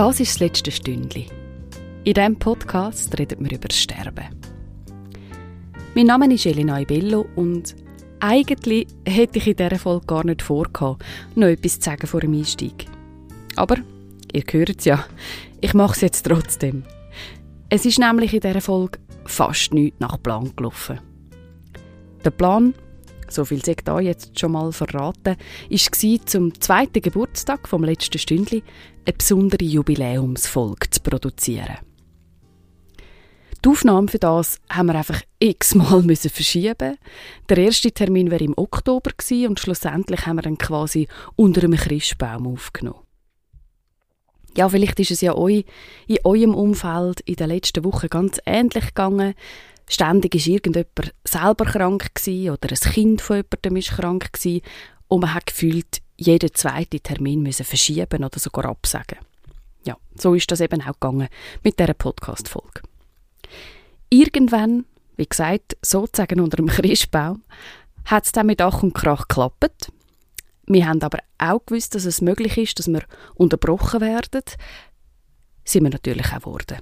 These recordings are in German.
Das ist das letzte Stündli. In diesem Podcast redet wir über das Sterben. Mein Name ist Elena Ibello und eigentlich hätte ich in dieser Folge gar nicht vorgehabt, noch etwas zu sagen vor dem Einstieg. Aber, ihr hört es ja, ich mache es jetzt trotzdem. Es ist nämlich in dieser Folge fast nichts nach Plan gelaufen. Der Plan, so viel sei da jetzt schon mal verraten, war zum zweiten Geburtstag vom letzten Stündli eine besondere Jubiläumsfolge zu produzieren. Die Aufnahme für das haben wir einfach x-mal verschieben. Der erste Termin wäre im Oktober und schlussendlich haben wir dann quasi unter einem Christbaum aufgenommen. Ja, vielleicht ist es ja euch in eurem Umfeld in den letzten Wochen ganz ähnlich gegangen. Ständig ist irgendjemand selber krank gewesen oder ein Kind von jemandem ist krank gewesen und man hat gefühlt, jeden zweiten Termin müssen verschieben oder sogar absagen. Ja, so ist das eben auch gegangen mit dieser Podcast-Folge. Irgendwann, wie gesagt, sozusagen unter dem Christbaum, hat es dann mit Ach und Krach geklappt. Wir haben aber auch gewusst, dass es möglich ist, dass wir unterbrochen werden. Sind wir natürlich auch geworden.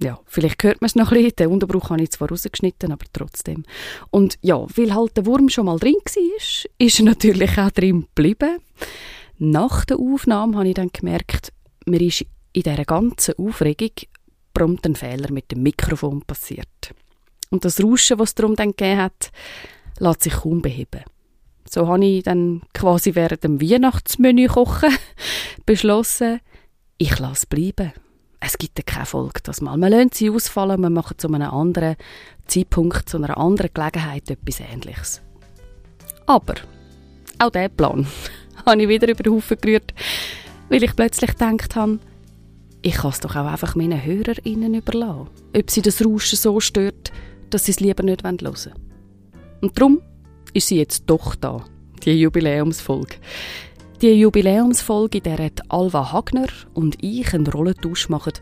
Ja, vielleicht hört man es noch ein bisschen. Den Unterbruch habe ich zwar rausgeschnitten, aber trotzdem. Und ja, weil halt der Wurm schon mal drin war, ist er natürlich auch drin geblieben. Nach der Aufnahme habe ich dann gemerkt, mir ist in dieser ganzen Aufregung prompt ein Fehler mit dem Mikrofon passiert. Und das Rauschen, was es darum dann gegeben hat, lässt sich kaum beheben. So habe ich dann quasi während dem Weihnachtsmenü kochen beschlossen, ich lasse bleiben. Es gibt keine Folge das mal. Man lässt sie ausfallen, man macht zu einem anderen Zeitpunkt, zu einer anderen Gelegenheit etwas Ähnliches. Aber auch diesen Plan habe ich wieder über den Haufen gerührt, weil ich plötzlich gedacht habe, ich kann es doch auch einfach meinen HörerInnen überlassen, ob sie das Rauschen so stört, dass sie es lieber nicht hören wollen. Und darum ist sie jetzt doch da, die Jubiläumsfolge. Die Jubiläumsfolge, in der Alva Hagner und ich einen Rollentausch machen.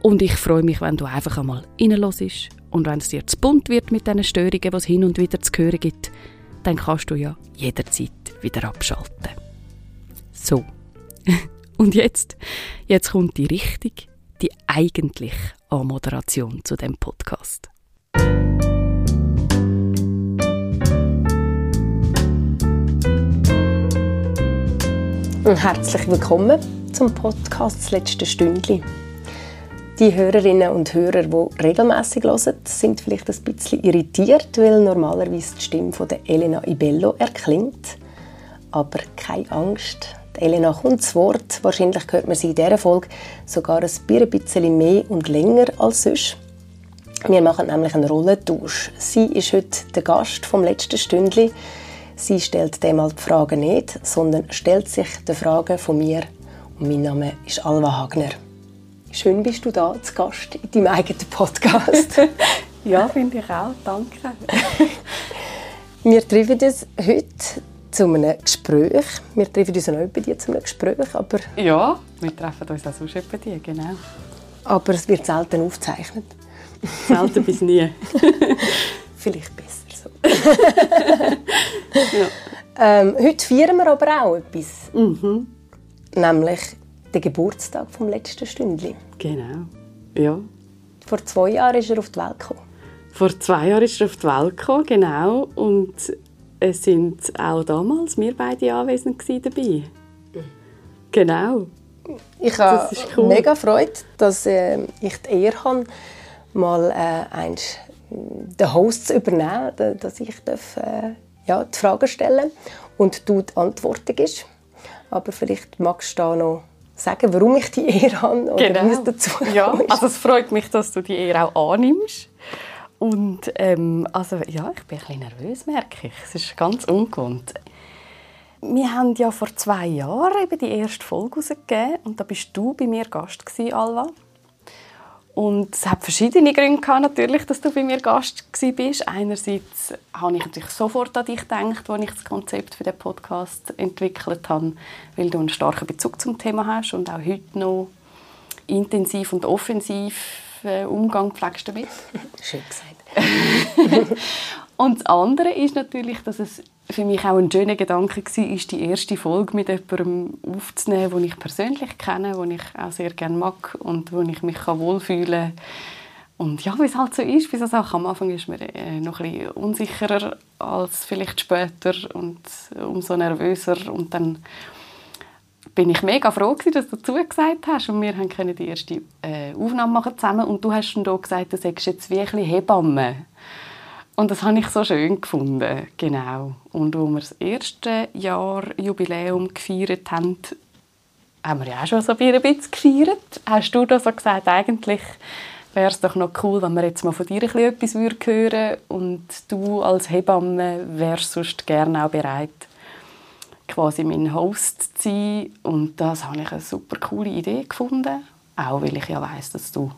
Und ich freue mich, wenn du einfach einmal reinlässt und wenn es dir zu bunt wird mit diesen Störungen, die es hin und wieder zu hören gibt, dann kannst du ja jederzeit wieder abschalten. So. Und jetzt, jetzt kommt die richtig, die eigentliche Anmoderation zu dem Podcast. Herzlich willkommen zum Podcast «Das letzte Stündli». Die Hörerinnen und Hörer, die regelmäßig hören, sind vielleicht ein bisschen irritiert, weil normalerweise die Stimme von Elena Ibello erklingt. Aber keine Angst, Elena kommt zu Wort. Wahrscheinlich hört man sie in dieser Folge sogar ein bisschen mehr und länger als sonst. Wir machen nämlich einen Rollentausch. Sie ist heute der Gast vom letzten Stündli. Sie stellt dem die Fragen nicht, sondern stellt sich die Fragen von mir. Und mein Name ist Alva Hagner. Schön bist du da zu Gast in deinem eigenen Podcast. ja, finde ich auch. Danke. Wir treffen uns heute zu einem Gespräch. Wir treffen uns auch bei dir zu einem Gespräch, aber... Ja, wir treffen uns auch sonst bei dir, genau. Aber es wird selten aufgezeichnet. Selten bis nie. Vielleicht besser. Ja. ähm, heute feiern wir aber auch etwas. Mhm. Nämlich den Geburtstag vom letzten Stündli. Genau, ja. Vor zwei Jahren ist er auf die Welt gekommen. Vor zwei Jahren ist er auf die Welt gekommen, genau. Und es sind auch damals wir beide anwesend dabei. Genau. Ich habe cool. mega Freude, dass äh, ich die Ehre habe, mal äh, eins, den Host zu übernehmen, dass ich darf, äh, ja, die Fragen stellen und du die Antworten gibst. Aber vielleicht magst du da noch sagen, warum ich die Ehre habe oder genau. wie es dazu ja, also es freut mich, dass du die Ehre auch annimmst. Und ähm, also, ja, ich bin ein bisschen nervös, merke ich. Es ist ganz ungewohnt. Wir haben ja vor zwei Jahren eben die erste Folge herausgegeben und da bist du bei mir Gast gewesen, Alva. Und es hat verschiedene Gründe gehabt, natürlich, dass du bei mir Gast bist. Einerseits habe ich natürlich sofort an dich gedacht, als ich das Konzept für den Podcast entwickelt habe, weil du einen starken Bezug zum Thema hast und auch heute noch intensiv und offensiv äh, Umgang pflegst damit. Schön gesagt. und das andere ist natürlich, dass es für mich auch ein schöner Gedanke war, ist die erste Folge mit jemandem aufzunehmen, den ich persönlich kenne, den ich auch sehr gerne mag und wo ich mich wohlfühlen kann. Und ja, wie es halt so ist bei so Sachen. Am Anfang ist man äh, noch ein bisschen unsicherer als vielleicht später und umso nervöser. Und dann bin ich mega froh gewesen, dass du zugesagt hast und wir können die erste äh, Aufnahme machen zusammen und du hast dann da gesagt, du sagst jetzt wie ein Hebamme. Und das habe ich so schön gefunden, genau. Und als wir das erste Jahr Jubiläum gefeiert haben, haben wir ja auch schon so ein bisschen gefeiert. Hast du da so gesagt, eigentlich wäre es doch noch cool, wenn wir jetzt mal von dir etwas hören würden und du als Hebamme wärst sonst gerne auch bereit, quasi mein Host zu sein. Und das habe ich eine super coole Idee gefunden, auch weil ich ja weiß, dass du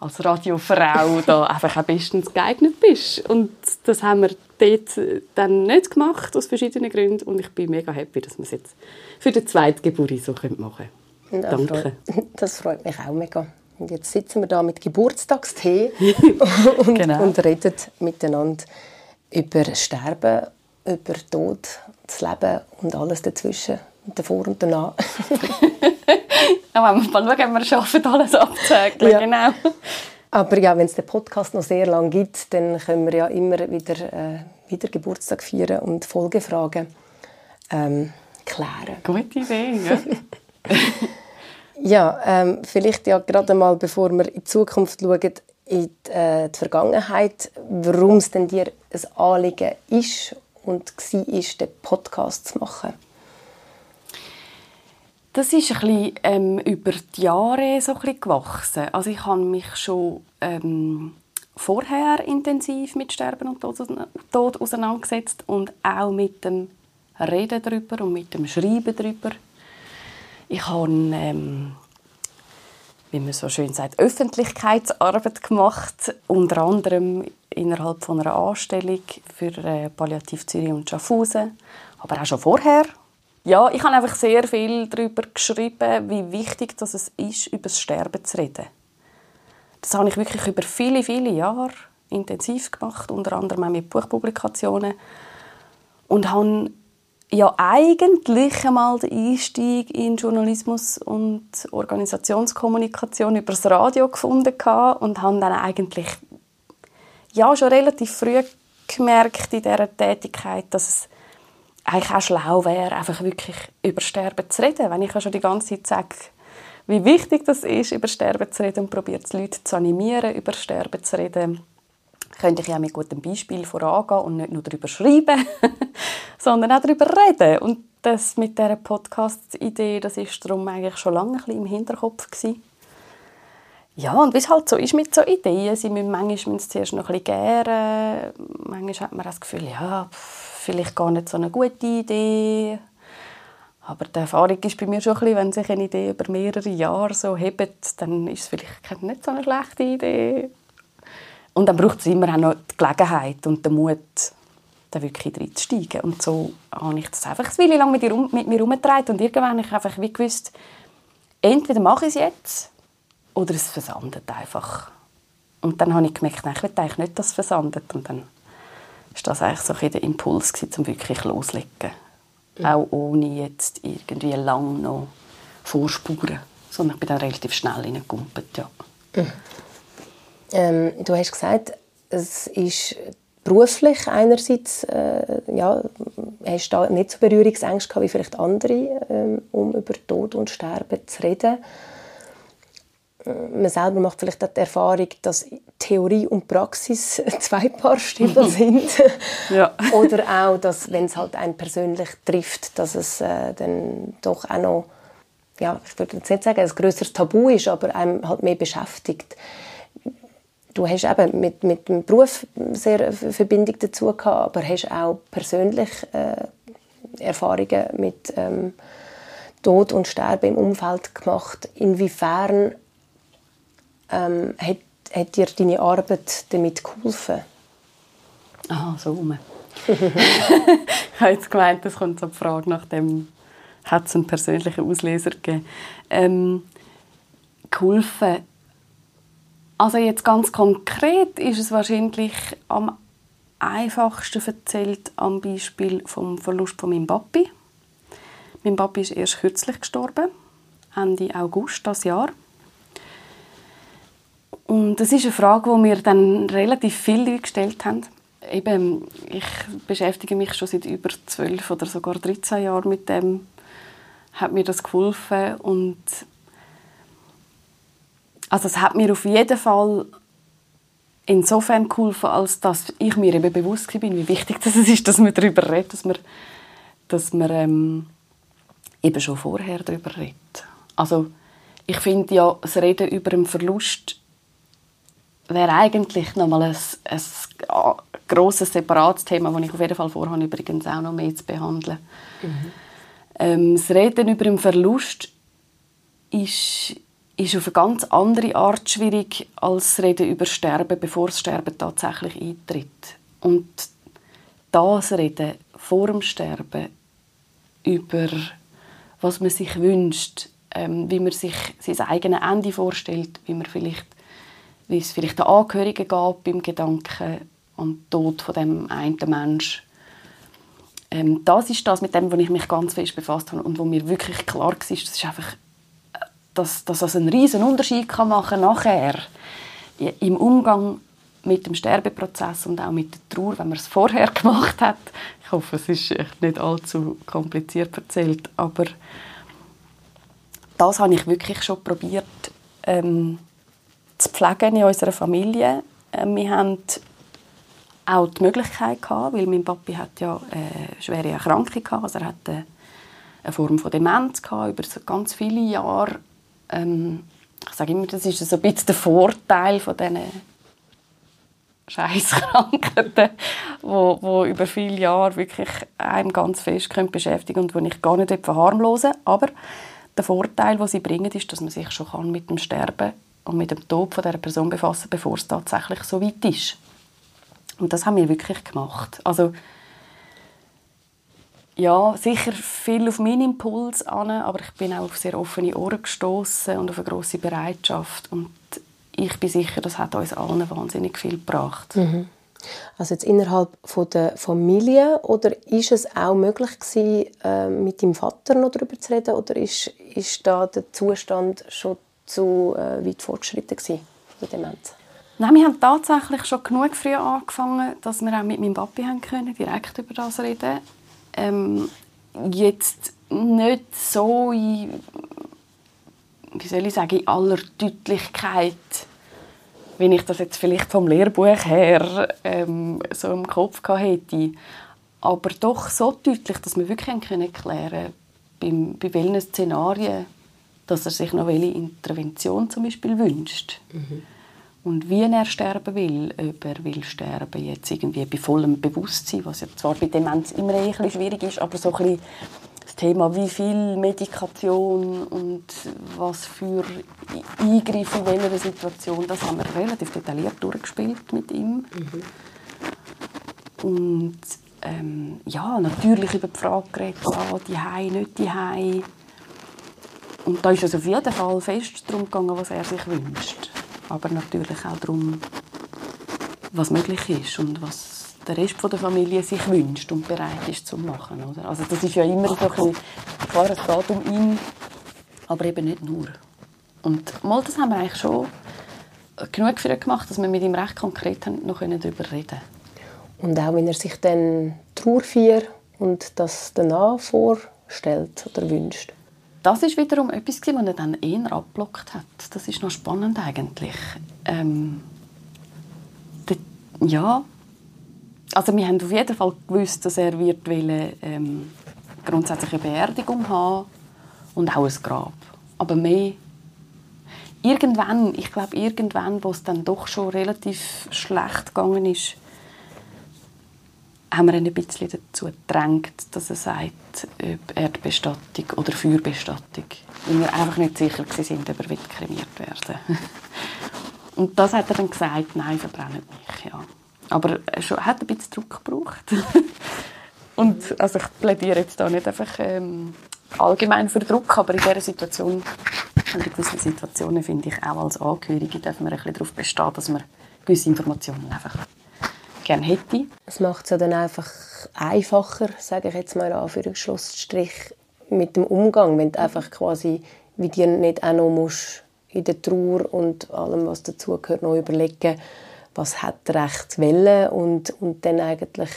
als Radiofrau da einfach am besten geeignet bist. Und das haben wir dort dann nicht gemacht, aus verschiedenen Gründen. Und ich bin mega happy, dass wir es jetzt für die zweite Geburt so machen können. Das Danke. Freut, das freut mich auch mega. Und jetzt sitzen wir da mit Geburtstagstee und, genau. und reden miteinander über Sterben, über Tod, das Leben und alles dazwischen, davor und danach. Ja, wenn wir mal schauen, wir schaffen, alles abzuhäkeln. Ja. Genau. Aber ja, wenn es den Podcast noch sehr lange gibt, dann können wir ja immer wieder, äh, wieder Geburtstag feiern und Folgefragen ähm, klären. Gute Idee, ja. ja, ähm, vielleicht ja gerade mal, bevor wir in die Zukunft schauen, in die, äh, die Vergangenheit, warum es denn dir ein Anliegen ist und war, den Podcast zu machen. Das ist ein bisschen, ähm, über die Jahre so ein bisschen gewachsen. Also ich habe mich schon ähm, vorher intensiv mit Sterben und Tod, auseinandergesetzt und auch mit dem Reden darüber und mit dem Schreiben darüber. Ich habe, ähm, wie man so schön sagt, Öffentlichkeitsarbeit gemacht, unter anderem innerhalb von einer Anstellung für äh, Palliativ Zürich und Schaffhausen, aber auch schon vorher ja, ich habe einfach sehr viel darüber geschrieben, wie wichtig das es ist, über das Sterben zu reden. Das habe ich wirklich über viele, viele Jahre intensiv gemacht, unter anderem auch mit Buchpublikationen. Und habe ja eigentlich einmal den Einstieg in Journalismus und Organisationskommunikation über das Radio gefunden und habe dann eigentlich ja schon relativ früh gemerkt in dieser Tätigkeit, dass es eigentlich auch schlau wäre, einfach wirklich über Sterben zu reden. Wenn ich ja schon die ganze Zeit sage, wie wichtig das ist, über Sterben zu reden und probiert die Leute zu animieren, über Sterben zu reden, könnte ich ja mit gutem Beispiel vorangehen und nicht nur darüber schreiben, sondern auch darüber reden. Und das mit dieser Podcast-Idee, das ist darum eigentlich schon lange ein bisschen im Hinterkopf gewesen. Ja, und wie es halt so ist mit so Ideen, sie müssen manchmal müssen zuerst noch ein bisschen gären, manchmal hat man das Gefühl, ja, pff, vielleicht gar nicht so eine gute Idee. Aber die Erfahrung ist bei mir schon ein bisschen, wenn sich eine Idee über mehrere Jahre so hebt, dann ist es vielleicht nicht so eine schlechte Idee. Und dann braucht es immer auch noch die Gelegenheit und den Mut, da wirklich reinzusteigen. Und so habe ich das einfach Weile lang mit, mit mir herumgetragen und irgendwann habe ich einfach wie gewusst, entweder mache ich es jetzt oder es versandet einfach. Und dann habe ich gemerkt, nein, ich will eigentlich nicht, dass es versandet. Und dann ist das eigentlich so der Impuls gewesen, um wirklich loszulegen. Mhm. Auch ohne jetzt irgendwie lang noch Vorspuren. Sondern ich bin dann relativ schnell reingekumpelt, ja. Mhm. Ähm, du hast gesagt, es ist beruflich einerseits, äh, ja, hast du da nicht so Berührungsängste wie vielleicht andere, ähm, um über Tod und Sterben zu reden man selber macht vielleicht auch die Erfahrung, dass Theorie und Praxis zwei Paar Stiefel sind. ja. Oder auch, dass, wenn es halt einen persönlich trifft, dass es äh, dann doch auch noch, ja, ich würde jetzt nicht sagen, ein größeres Tabu ist, aber einem halt mehr beschäftigt. Du hast eben mit, mit dem Beruf sehr Verbindung dazu gehabt, aber hast auch persönlich äh, Erfahrungen mit ähm, Tod und Sterben im Umfeld gemacht. Inwiefern ähm, hat, hat dir deine Arbeit damit geholfen? Aha, so rum. ich habe jetzt gemeint, es kommt so die Frage nach dem, hat es einen persönlichen Auslöser gegeben? Ähm, geholfen. Also jetzt ganz konkret ist es wahrscheinlich am einfachsten erzählt am Beispiel vom Verlust von meinem Papi. Mein Papi ist erst kürzlich gestorben, Ende August das Jahr. Und das ist eine Frage, die mir dann relativ viele gestellt haben. Eben, ich beschäftige mich schon seit über zwölf oder sogar 13 Jahren mit dem. Hat mir das geholfen und also es hat mir auf jeden Fall insofern geholfen, als dass ich mir eben bewusst bin, wie wichtig das ist, dass man darüber redet, dass man, dass man ähm, eben schon vorher darüber redet. Also ich finde ja, das Reden über einen Verlust wäre eigentlich nochmal ein, ein grosses, separates Thema, das ich auf jeden Fall vorhabe, übrigens auch noch mehr zu behandeln. Mhm. Ähm, das Reden über einen Verlust ist ist auf eine ganz andere Art schwierig als das Reden über Sterben, bevor das Sterben tatsächlich eintritt. Und das Reden vor dem Sterben über was man sich wünscht, ähm, wie man sich sein eigenes Ende vorstellt, wie man vielleicht, wie es vielleicht den Angehörigen geht beim Gedanken an den Tod von dem einen Menschen. Ähm, das ist das, mit dem, wo ich mich ganz fest befasst habe und wo mir wirklich klar war, das ist einfach dass, dass das einen riesen Unterschied kann machen nachher im Umgang mit dem Sterbeprozess und auch mit der Trauer, wenn man es vorher gemacht hat. Ich hoffe, es ist nicht allzu kompliziert erzählt, aber das habe ich wirklich schon probiert ähm, zu pflegen in unserer Familie. Ähm, wir haben auch die Möglichkeit gehabt, weil mein Papi hat ja eine schwere Erkrankung hatte, also er hatte eine Form von Demenz gehabt, über ganz viele Jahre. Ähm, ich sage immer, das ist so ein bisschen der Vorteil von diesen Scheißkrankheiten, wo, wo über viele Jahre wirklich einem ganz fest beschäftigen und wo ich gar nicht verharmlosen Aber der Vorteil, den sie bringen, ist, dass man sich schon mit dem Sterben und mit dem Tod von dieser Person befassen bevor es tatsächlich so weit ist. Und das haben wir wirklich gemacht. Also ja, sicher viel auf meinen Impuls an, aber ich bin auch auf sehr offene Ohren gestoßen und auf eine große Bereitschaft und ich bin sicher, das hat uns allen wahnsinnig viel gebracht. Mhm. Also jetzt innerhalb von der Familie oder ist es auch möglich gewesen, äh, mit dem Vater noch darüber zu reden oder ist, ist da der Zustand schon zu äh, weit fortgeschritten gewesen, der Demenz? Nein, wir haben tatsächlich schon genug früh angefangen, dass wir auch mit meinem Papi haben können, direkt über das reden ähm, jetzt nicht so in, wie soll ich sagen, in aller Deutlichkeit, wie ich das jetzt vielleicht vom Lehrbuch her ähm, so im Kopf hätte. Aber doch so deutlich, dass wir wirklich erklären können, beim, bei welchen Szenarien, dass er sich noch welche Intervention zum Beispiel wünscht. Mhm und wie er sterben will, ob er will sterben jetzt irgendwie bei vollem Bewusstsein, was ja zwar bei Demenz immer ein bisschen schwierig ist, aber so ein bisschen das Thema, wie viel Medikation und was für Eingriffe in welcher Situation, das haben wir relativ detailliert durchgespielt mit ihm. Mhm. Und ähm, ja, natürlich über die Frage geredet, ja, die Hai, nicht die Hai. Und da ist es auf jeden Fall fest darum gegangen, was er sich wünscht aber natürlich auch darum, was möglich ist und was der Rest der Familie sich wünscht und bereit ist zu machen. Oder? Also das ist ja immer so ein bisschen, klar, es geht um ihn, aber eben nicht nur. Und mal das haben wir eigentlich schon genug für ihn gemacht, dass wir mit ihm recht konkret noch darüber reden können. Und auch wenn er sich dann Trauerfeier und das danach vorstellt oder wünscht? Das ist wiederum etwas, was er dann eher abblockt hat. Das ist noch spannend eigentlich. Ähm, de, ja, also wir haben auf jeden Fall gewusst, dass er wird wollen, ähm, grundsätzlich eine Beerdigung haben und auch ein Grab. Aber mehr irgendwann, ich glaube irgendwann, wo es dann doch schon relativ schlecht gegangen ist, haben wir ihn ein bisschen dazu gedrängt, dass er sagt, ob Erdbestattung oder Feuerbestattung. Weil wir einfach nicht sicher waren, ob er kremiert werden Und das hat er dann gesagt, nein, verbrennen nicht. Ja. Aber er hat ein bisschen Druck gebraucht. Und also ich plädiere jetzt da nicht einfach ähm, allgemein für Druck, aber in dieser Situation in gewissen Situationen finde ich auch als Angehörige dürfen wir ein bisschen darauf bestehen, dass wir gewisse Informationen einfach gerne hätte. Es macht es ja dann einfach einfacher, sage ich jetzt mal in Anführungsstrich, mit dem Umgang, wenn du einfach quasi wie dir nicht auch noch musst in der Trauer und allem, was dazugehört, noch überlegen, was hat recht Welle und, und dann eigentlich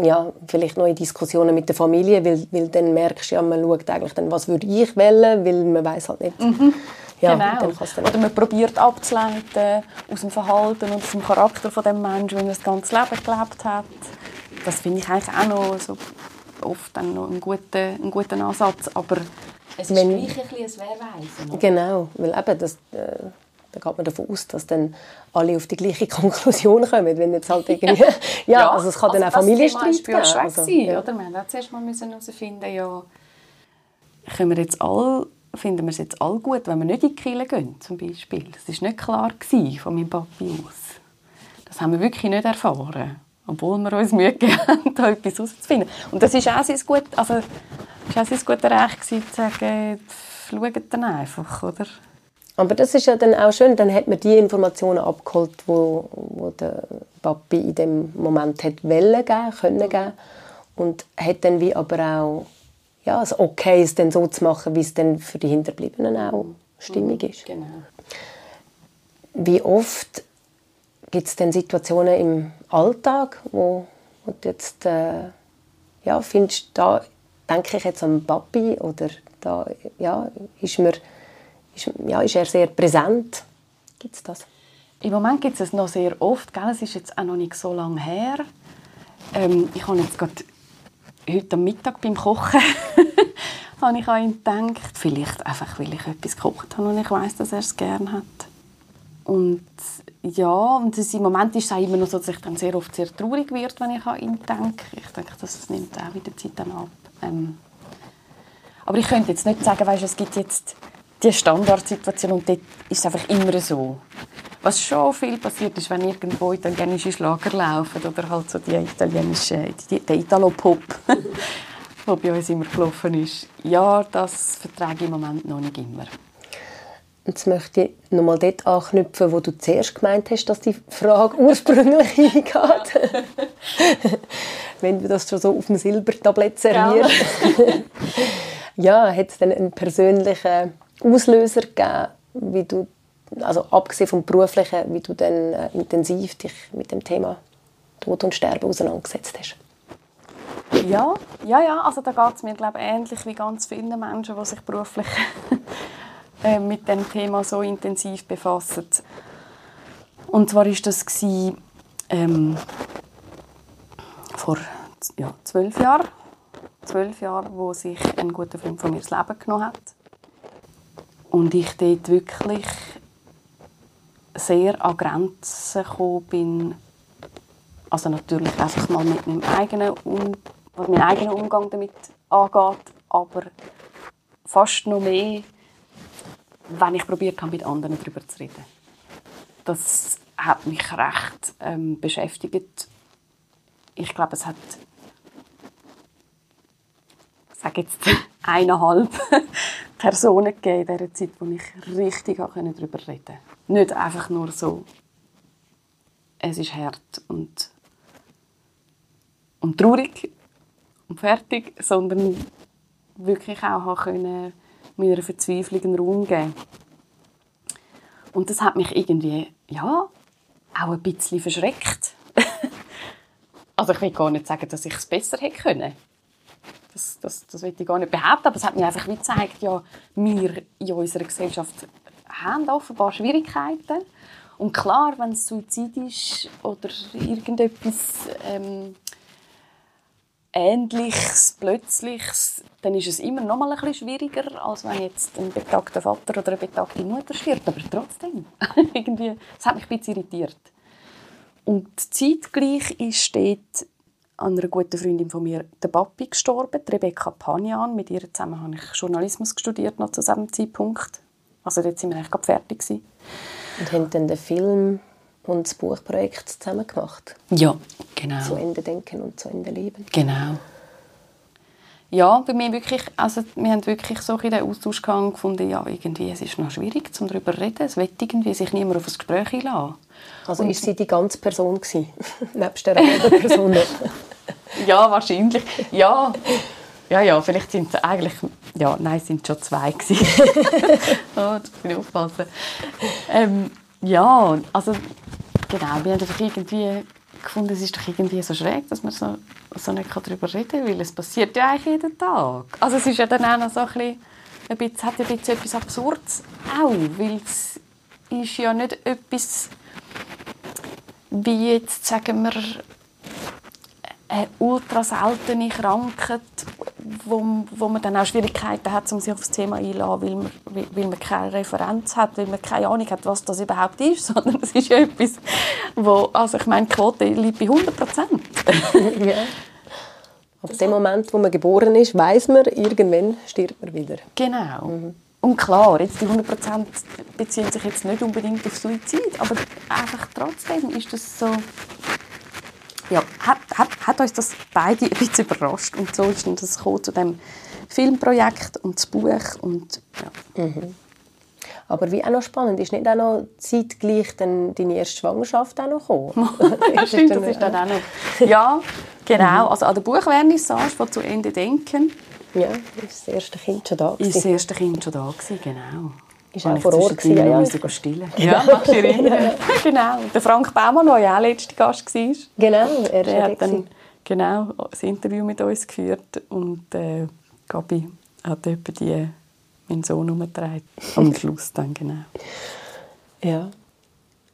ja, vielleicht in Diskussionen mit der Familie, weil, weil dann merkst du ja, man schaut eigentlich dann, was würde ich wählen, weil man weiß halt nicht. Mhm. Ja, genau. Oder man probiert abzuleiten aus dem Verhalten und aus dem Charakter von dem Menschen, wie er das ganze Leben gelebt hat. Das finde ich eigentlich auch noch so oft dann noch einen guten, einen guten Ansatz, aber es ist wenn, gleich ein bisschen ein Wehrweisen. Genau, weil eben das, äh, da geht man davon aus, dass dann alle auf die gleiche Konklusion kommen, wenn jetzt halt irgendwie, ja, ja, also es kann also dann auch Familienstreit geben. Das also, ja. oder? Wir mussten zuerst mal herausfinden, ja, können wir jetzt alle, finden wir es jetzt alle gut, wenn wir nicht in die Kirche gehen, zum Beispiel. Das war nicht klar von meinem Papi aus. Das haben wir wirklich nicht erfahren obwohl wir uns Mühe gegeben haben, da etwas herauszufinden. Und das ist auch sein gut, also, ist auch sein guter Recht zu sagen, schaut dann einfach, oder? Aber das ist ja dann auch schön, dann hat man die Informationen abgeholt, wo, wo der Papi in dem Moment hat wollen geben, können geben und hat dann wie aber auch ja, es okay ist, dann so zu machen, wie es dann für die Hinterbliebenen auch stimmig ist. Genau. Wie oft gibt es denn Situationen im Alltag, wo, wo du jetzt äh, ja, findest, da denke ich jetzt an Papi oder da ja, ist, mir, ist, ja, ist er sehr präsent? Gibt es das? Im Moment gibt es es noch sehr oft. Gell? Es ist jetzt auch noch nicht so lange her. Ähm, ich habe jetzt gerade heute am Mittag beim Kochen habe ich an ihn gedacht. Vielleicht einfach, weil ich etwas gekocht habe und ich weiß, dass er es gerne hat. Und ja, und im Moment ist es auch immer noch so, dass ich dann sehr oft sehr traurig werde, wenn ich an ihn denke. Ich denke, das nimmt auch wieder Zeit dann ab. Ähm, aber ich könnte jetzt nicht sagen, weißt, es gibt jetzt die Standardsituation und dort ist es einfach immer so. Was schon viel passiert ist, wenn irgendwo italienische Schlager laufen oder halt so die italienische, die, der Italo-Pop, der bei uns immer gelaufen ist. Ja, das vertrage ich im Moment noch nicht immer. Jetzt möchte ich nochmal dort anknüpfen, wo du zuerst gemeint hast, dass die Frage ursprünglich eingeht. Wenn du das schon so auf dem Silbertablett servierst. Ja, ja hat es dann einen persönlichen Auslöser gegeben, wie du, also abgesehen vom beruflichen, wie du dann äh, intensiv dich mit dem Thema Tod und Sterben auseinandergesetzt hast? Ja, ja, ja. Also da geht es mir glaube ich, ähnlich wie ganz vielen Menschen, die sich beruflich äh, mit dem Thema so intensiv befasst. Und zwar ist das gewesen, ähm, vor ja, zwölf Jahren, zwölf Jahre, wo sich ein guter Freund von mir das Leben genommen hat und ich dort wirklich sehr an Grenzen gekommen bin. Also natürlich einfach mal mit meinem eigenen, was meinen eigenen Umgang damit angeht, aber fast noch mehr wenn ich probiert habe, mit anderen darüber zu reden. Das hat mich recht ähm, beschäftigt. Ich glaube, es hat sage jetzt eineinhalb Personen gegeben in dieser Zeit, wo ich richtig darüber reden konnte. Nicht einfach nur so, es ist hart und, und traurig und fertig, sondern wirklich auch können meiner Verzweiflung einen Raum geben. Und das hat mich irgendwie, ja, auch ein bisschen verschreckt. also ich will gar nicht sagen, dass ich es besser hätte können. Das, das, das will ich gar nicht behaupten, aber es hat mir einfach gezeigt, ja, wir in unserer Gesellschaft haben offenbar Schwierigkeiten. Und klar, wenn es Suizid ist oder irgendetwas ähm, Ähnliches, Plötzliches, dann ist es immer noch mal ein bisschen schwieriger, als wenn jetzt ein betagter Vater oder eine betagte Mutter stirbt. Aber trotzdem, irgendwie, das hat mich ein bisschen irritiert. Und zeitgleich ist dort an einer guten Freundin von mir der Papi gestorben, Rebecca Panian. Mit ihr zusammen habe ich Journalismus studiert noch zu diesem Zeitpunkt. Also dort sind wir eigentlich gerade fertig gewesen. Und haben dann den Film und das Buchprojekt zusammen gemacht. Ja, genau. Zu Ende denken und zu Ende leben. Genau. Ja, bei mir wirklich, also wir haben wirklich so in den Austausch gefunden, ja, irgendwie, es ist noch schwierig, um darüber zu reden. Es will irgendwie sich niemand auf ein Gespräch einlassen. Also Und ist sie die ganze Person gewesen, nebst der anderen Person? ja, wahrscheinlich. Ja, ja, ja, vielleicht sind es eigentlich, ja, nein, es sind schon zwei gewesen. oh, das muss ich aufpassen. Ähm, ja, also, genau, wir haben einfach irgendwie gefunden, es ist doch irgendwie so schräg, dass man so, so nicht darüber reden kann, weil es passiert ja eigentlich jeden Tag. Also es ist ja dann auch noch so ein bisschen, hat ein bisschen etwas Absurdes auch, weil es ist ja nicht etwas, wie jetzt, sagen wir, eine ultra seltene Krankheit, wo, wo man dann auch Schwierigkeiten hat, um sich auf das Thema einzulassen, weil man, weil man keine Referenz hat, weil man keine Ahnung hat, was das überhaupt ist, sondern es ist ja etwas, wo, also ich meine, die Quote liegt bei 100 Prozent. ja. Ab dem Moment, wo man geboren ist, weiß man, irgendwann stirbt man wieder. Genau. Mhm. Und klar, jetzt die 100 Prozent beziehen sich jetzt nicht unbedingt auf Suizid, aber einfach trotzdem ist das so ja, hat, hat, hat uns das beide ein bisschen überrascht. Und so ist das zu dem Filmprojekt und das Buch. Und, ja. Mhm. Aber wie auch noch spannend, ist nicht auch noch zeitgleich dann deine erste Schwangerschaft auch noch gekommen? Stimmt, das ist dann auch noch. Ja, genau. Also an der Buchvernissage von «Zu Ende denken». Ja, ist das erste Kind schon da Ist das erste Kind schon da gewesen, genau. Ist auch vor Ort gewesen, ja. ja. stillen. Ja, du dich erinnern? genau. Der Frank Baumann, der ja auch letzter Gast war. Genau, er, er hat dann genau das Interview mit uns geführt und äh, Gabi hat etwa die meinen Sohn umgetragen. Am Schluss dann, genau. Ja.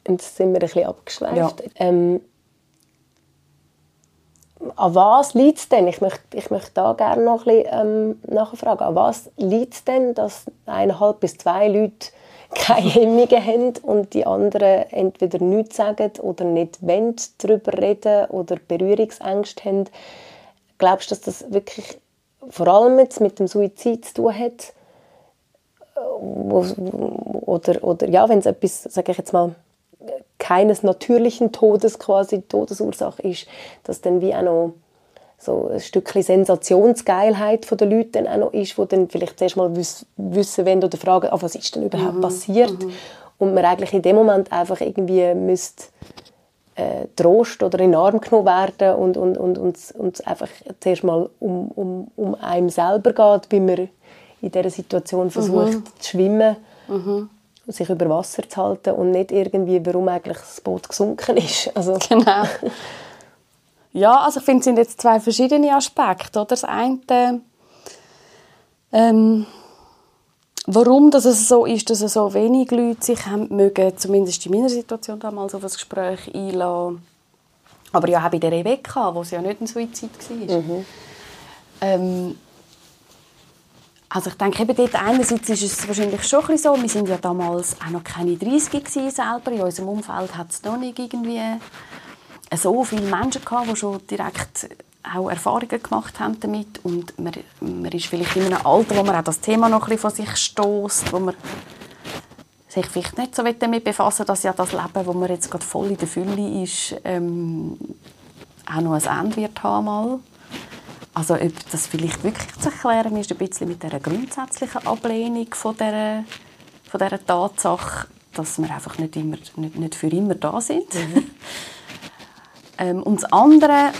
Und jetzt sind wir ein bisschen abgeschweift. Ja. Ähm, an was liegt es denn? Ich möchte, ich möchte da gerne noch ein bisschen ähm, nachfragen. An was liegt es denn, dass eineinhalb bis zwei Leute keine Hemmungen haben und die anderen entweder nichts sagen oder nicht wollen, darüber reden oder Berührungsängste haben? Glaubst du, dass das wirklich vor allem jetzt mit dem Suizid zu tun hat? Oder, oder ja, wenn es etwas, sage ich jetzt mal, keines natürlichen Todes quasi Todesursache ist, dass dann wie auch noch so ein Stückchen Sensationsgeilheit von den Leuten dann auch noch ist, wo dann vielleicht zuerst mal wissen wollen oder fragen, ah, was ist denn überhaupt mhm. passiert? Mhm. Und man eigentlich in dem Moment einfach irgendwie müsste äh, Trost oder in den Arm genommen werden und, und, und, und, und einfach zuerst mal um, um, um einem selber geht, wie man in dieser Situation versucht mhm. zu schwimmen. Sich über Wasser zu halten und nicht irgendwie, warum eigentlich das Boot gesunken ist. Also. Genau. Ja, also ich finde, es sind jetzt zwei verschiedene Aspekte. Oder? Das eine, ähm, warum dass es so ist, dass so wenig Leute sich haben mögen, zumindest in meiner Situation damals auf das Gespräch einlassen. Aber ja auch bei der Rebecca, wo es ja nicht ein Suizid war. Mhm. Ähm, also ich denke, eben dort einerseits ist es wahrscheinlich schon ein so, wir sind ja damals auch noch keine 30 selber, in unserem Umfeld hat es noch nicht irgendwie so viele Menschen gehabt, die schon direkt auch Erfahrungen gemacht haben damit und man, man ist vielleicht in einem Alter, wo man auch das Thema noch ein bisschen von sich stößt, wo man sich vielleicht nicht so damit befassen dass ja das Leben, wo man jetzt gerade voll in der Fülle ist, ähm, auch noch ein Ende wird haben mal. Also ob das vielleicht wirklich zu erklären ist, ein bisschen mit der grundsätzlichen Ablehnung von dieser, von dieser Tatsache, dass wir einfach nicht, immer, nicht, nicht für immer da sind. Mhm. ähm, und das andere,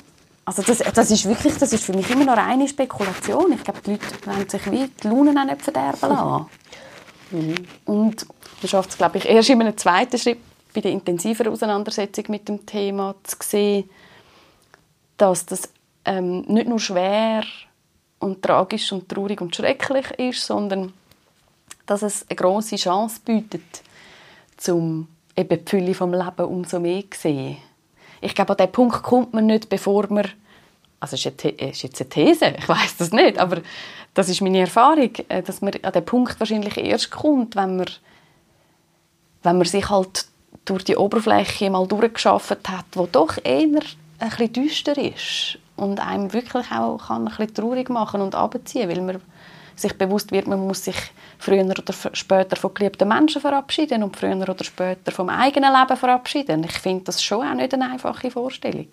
also das, das, ist wirklich, das ist für mich immer noch reine Spekulation. Ich glaube, die Leute wollen sich wie die Launen auch nicht verderben lassen. Mhm. Und man schafft es, glaube ich, erst in einem zweiten Schritt bei der intensiveren Auseinandersetzung mit dem Thema zu sehen, dass das ähm, nicht nur schwer und tragisch und traurig und schrecklich ist, sondern dass es eine große Chance bietet, zum eben die Fülle vom Leben umso mehr zu sehen. Ich glaube, an diesen Punkt kommt man nicht, bevor man also ist jetzt eine These, ich weiß das nicht, aber das ist meine Erfahrung, äh, dass man an den Punkt wahrscheinlich erst kommt, wenn man, wenn man sich halt durch die Oberfläche mal durchgeschafft hat, wo doch eher ein bisschen düster ist und einem wirklich auch kann ein bisschen traurig machen und abziehen, weil man sich bewusst wird, man muss sich früher oder später von geliebten Menschen verabschieden und früher oder später vom eigenen Leben verabschieden. Ich finde das schon auch nicht eine einfache Vorstellung.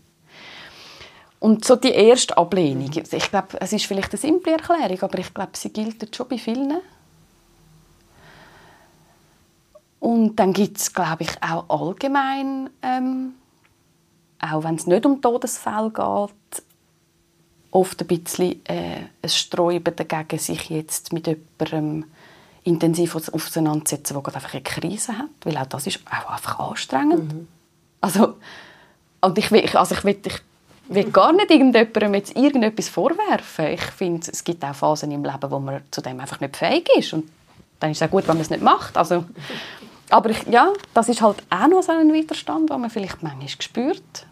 Und so die erste Ablehnung, ich glaube, es ist vielleicht eine simple Erklärung, aber ich glaube, sie gilt schon bei vielen. Und dann gibt es, glaube ich, auch allgemein, ähm, auch wenn es nicht um Todesfälle geht, oft ein bisschen äh, ein Sträuben dagegen, sich jetzt mit jemandem intensiv auseinandersetzen, der gerade einfach eine Krise hat, weil auch das ist auch einfach anstrengend. Mhm. Also, und ich will, also ich will, ich will gar nicht irgendjemandem jetzt irgendetwas vorwerfen. Ich finde, es gibt auch Phasen im Leben, wo man zu dem einfach nicht fähig ist und dann ist es auch gut, wenn man es nicht macht. Also, aber ich, ja, das ist halt auch noch so ein Widerstand, den man vielleicht manchmal spürt.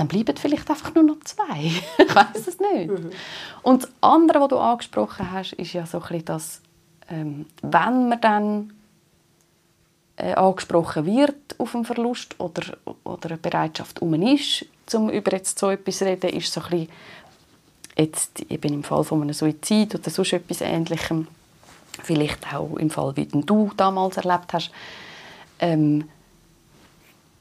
Dann bleiben vielleicht einfach nur noch zwei. ich weiß es nicht. Mhm. Und das andere, was du angesprochen hast, ist ja so ein bisschen das, ähm, wenn man dann äh, angesprochen wird auf einen Verlust oder, oder eine Bereitschaft um ist, um über jetzt so etwas zu reden, ist so ein bisschen jetzt eben im Fall von einem Suizid oder sonst etwas Ähnlichem, vielleicht auch im Fall, wie du damals erlebt hast, ähm,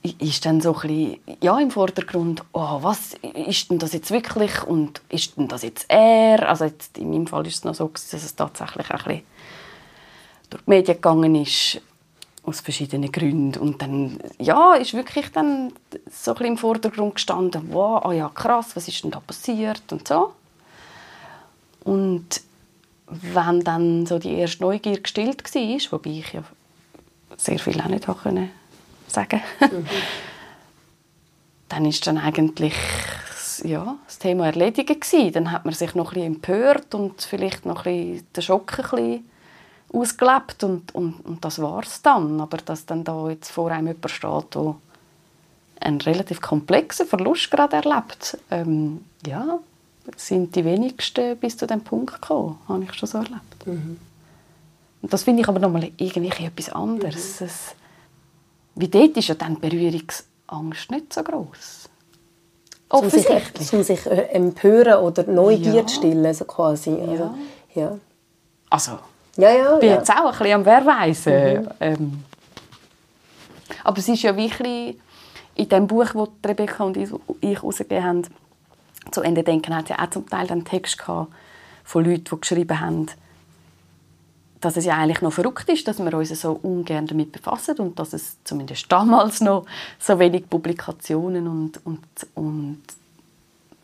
ist dann so ein bisschen, ja, im Vordergrund, oh, was ist denn das jetzt wirklich und ist denn das jetzt er? Also jetzt, in meinem Fall ist es noch so, dass es tatsächlich ein bisschen durch die Medien gegangen ist, aus verschiedenen Gründen. Und dann, ja, ist wirklich dann so ein bisschen im Vordergrund gestanden, wow, oh ja, krass, was ist denn da passiert und so. Und wenn dann so die erste Neugier gestillt war, wobei ich ja sehr viel auch nicht können sagen mhm. dann ist dann eigentlich ja, das Thema erledigt gewesen. Dann hat man sich noch ein bisschen empört und vielleicht noch ein bisschen den Schock ein bisschen ausgelebt und, und, und das war es dann. Aber dass dann da jetzt vor einem jemand steht, der einen relativ komplexen Verlust gerade erlebt, ähm, ja, sind die wenigsten bis zu dem Punkt gekommen, habe ich schon so erlebt. Mhm. Und das finde ich aber nochmal irgendwie etwas anderes. Mhm. Es, wie dort ist ja dann Berührungsangst nicht so groß. Offensichtlich. Um sich, um sich äh, empören oder Neugier ja. stillen, so quasi. Also, ja. ja. Also, ja, ja, bin ja. jetzt auch ein bisschen am Verweisen. Mhm. Ähm, aber es ist ja wirklich in dem Buch, das Rebecca und ich herausgegeben haben, zu Ende denken, hat ja auch zum Teil einen Text gehabt von Leuten, die geschrieben haben, dass es ja eigentlich noch verrückt ist, dass wir uns so ungern damit befassen und dass es zumindest damals noch so wenig Publikationen und, und, und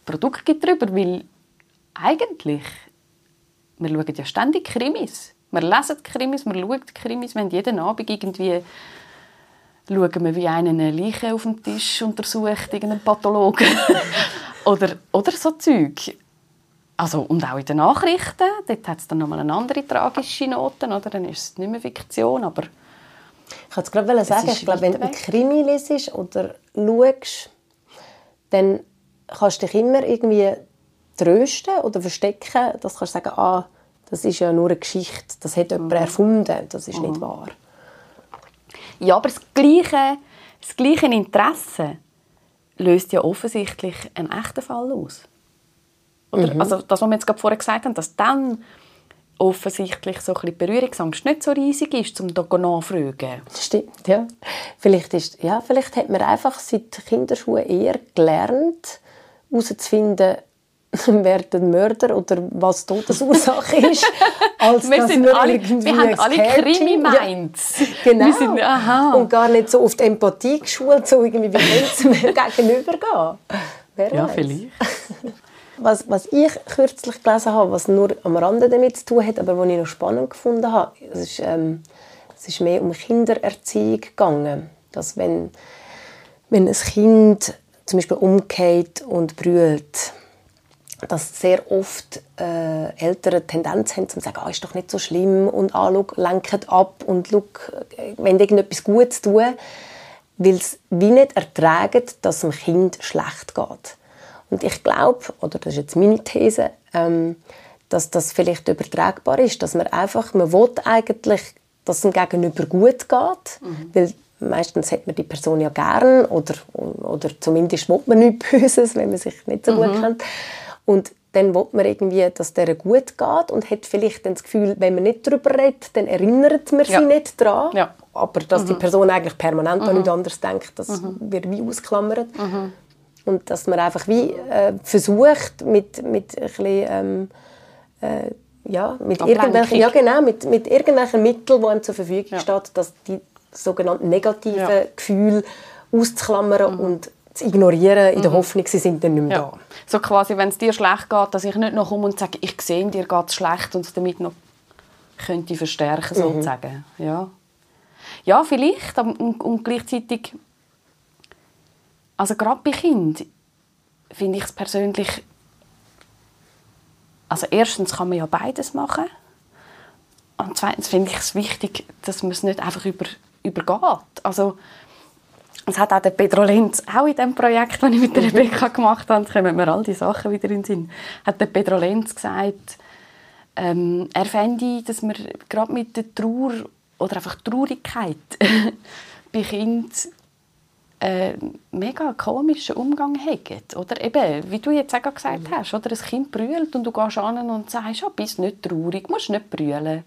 Produkte gibt darüber, weil eigentlich, wir schauen ja ständig Krimis. Wir lesen Krimis, wir schauen Krimis, haben jeden Abend irgendwie schauen wir, wie einer eine Leiche auf dem Tisch untersucht, irgendeinen Pathologen. oder, oder so Zeug. Also, und auch in den Nachrichten, dort hat es dann nochmal eine andere tragische Note, oder? dann ist es nicht mehr Fiktion, aber... Ich wollte es gerade sagen, ich glaube, wenn du einen Krimi liest oder schaust, dann kannst du dich immer irgendwie trösten oder verstecken, dass du sagen, ah, das ist ja nur eine Geschichte, das hat jemand mhm. erfunden, das ist mhm. nicht wahr. Ja, aber das gleiche, das gleiche Interesse löst ja offensichtlich einen echten Fall aus. Oder, mhm. Also das, was wir jetzt gerade vorher gesagt haben, dass dann offensichtlich so ein bisschen Berührungsangst nicht so riesig ist, um da nachzufragen. Stimmt, ja. Vielleicht, ist, ja. vielleicht hat man einfach seit Kinderschuhen eher gelernt, herauszufinden, wer der Mörder oder was Todesursache ist, als wir dass sind wir alle, irgendwie wir haben alle Krimi-Minds. Ja, genau. Wir sind, aha. Und gar nicht so auf die Empathie geschult, so irgendwie, wie es mir gegenübergehen. Wer ja, weiß. vielleicht. Was, was ich kürzlich gelesen habe, was nur am Rande damit zu tun hat, aber was ich noch spannend gefunden habe, es ist, ähm, es ist mehr um Kindererziehung gegangen. Dass wenn, wenn ein Kind zum Beispiel umgeht und brüllt, dass sehr oft äh, Eltern Tendenz haben, zu sagen, ah, ist doch nicht so schlimm und ah, schau, lenken ab und schau, wenn irgendetwas Gutes tun, weil sie wie nicht ertragen, dass dem Kind schlecht geht. Und ich glaube, oder das ist jetzt meine These, ähm, dass das vielleicht übertragbar ist, dass man einfach, man will eigentlich, dass es dem Gegenüber gut geht, mhm. weil meistens hat man die Person ja gern oder, oder zumindest will man nichts Böses, wenn man sich nicht so mhm. gut kennt. Und dann will man irgendwie, dass der gut geht und hat vielleicht dann das Gefühl, wenn man nicht darüber redet, dann erinnert man ja. sie nicht daran. Ja. Aber dass mhm. die Person eigentlich permanent mhm. an nichts anderes denkt, das mhm. wird wie ausklammert. Mhm. Und dass man einfach wie äh, versucht, mit, mit ein bisschen, ähm, äh, ja, mit irgendwelchen, ja, genau, mit, mit irgendwelchen Mitteln, die einem zur Verfügung ja. steht, dass die sogenannten negativen ja. Gefühle auszuklammern mhm. und zu ignorieren, in der mhm. Hoffnung, sie sind dann nicht mehr ja. da. So quasi, wenn es dir schlecht geht, dass ich nicht noch komme und sage, ich sehe, dir geht es schlecht und es damit noch könnte verstärken, mhm. sozusagen. Ja. ja, vielleicht, und, und gleichzeitig, also gerade bei Kindern finde ich es persönlich, also erstens kann man ja beides machen und zweitens finde ich es wichtig, dass man es nicht einfach über, übergeht. Also das hat auch der Pedro Lenz, auch in dem Projekt, das ich mit der mhm. Rebecca gemacht habe, kommen mir all die Sachen wieder in den Sinn, hat der Pedro Lenz gesagt, ähm, er fände, dass man gerade mit der Trauer oder einfach Traurigkeit bei Kindern äh, mega komischen Umgang haben. Oder eben, wie du jetzt auch gesagt mhm. hast, oder ein Kind brüllt und du gehst an und sagst, oh, bist nicht traurig, musst nicht brüllen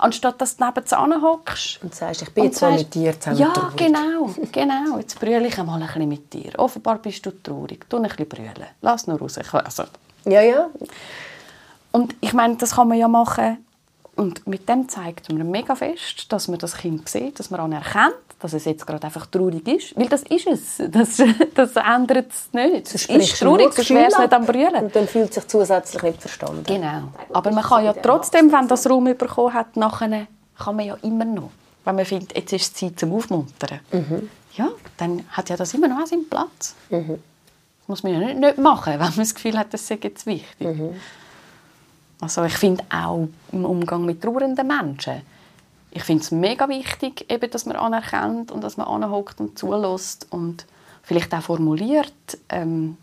anstatt dass du neben hockst. Und sagst, ich bin jetzt sagst, mit dir zusammen Ja, traurig. genau, genau. Jetzt brülle ich einmal ein bisschen mit dir. Offenbar bist du traurig. Tu ein bisschen brüllen. Lass nur raus. Also. Ja, ja. Und ich meine, das kann man ja machen. Und mit dem zeigt man mega fest, dass man das Kind sieht, dass man anerkennt, dass es jetzt gerade einfach traurig ist. Weil das ist es. Das, das ändert es nicht. Es ist traurig, sonst wäre es nicht am Brüllen. Und dann fühlt sich zusätzlich nicht verstanden. Genau. Aber man kann ja trotzdem, wenn das Raum bekommen hat, nachher kann man ja immer noch. Wenn man findet, jetzt ist es Zeit zum Aufmuntern. Mhm. Ja, dann hat ja das immer noch seinen Platz. Mhm. Das muss man ja nicht, nicht machen, wenn man das Gefühl hat, das sei jetzt wichtig. Mhm. Also ich finde auch im Umgang mit trauernden Menschen, ich finde es mega wichtig, eben, dass man anerkennt und dass man anhockt und zulässt und vielleicht auch formuliert, ähm,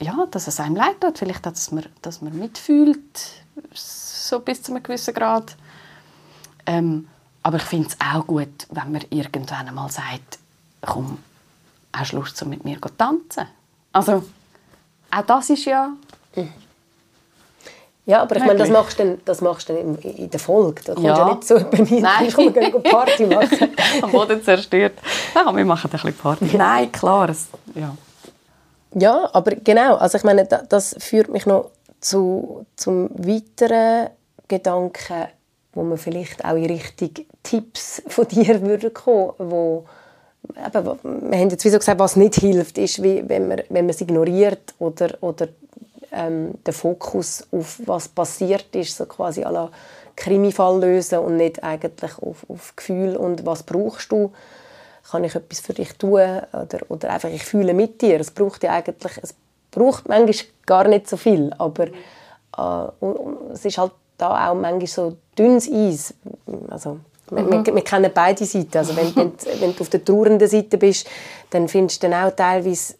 ja, dass es einem leid tut, vielleicht auch, dass man, dass man mitfühlt, so bis zu einem gewissen Grad. Ähm, aber ich finde es auch gut, wenn man irgendwann einmal sagt, komm, hast du Lust, so mit mir zu tanzen? Also, auch das ist ja... Mhm ja, aber ich meine, das machst du dann, das machst du dann in, der Folge. Da kommst ja. ja nicht so bei mir, Nein. komm, wir gehen Party machen. Am Boden zerstört. Ja, wir machen ein bisschen Party. Nein, klar. Es, ja. ja, aber genau. Also ich meine, das führt mich noch zu, zum weiteren Gedanken, wo man vielleicht auch in Richtung Tipps von dir würde kommen, wo eben, wir haben jetzt wie so gesagt, was nicht hilft, ist, wie, wenn man, wenn man es ignoriert oder, oder ähm, den Fokus auf was passiert ist, so quasi à Krimifall lösen und nicht eigentlich auf, auf Gefühl und was brauchst du, kann ich etwas für dich tun oder, oder einfach ich fühle mit dir. Es braucht ja eigentlich, es braucht manchmal gar nicht so viel, aber äh, es ist halt da auch manchmal so dünnes Eis. Also, mhm. wir, wir, kennen beide Seiten. Also wenn, wenn, wenn, du auf der trauernden Seite bist, dann findest du dann auch teilweise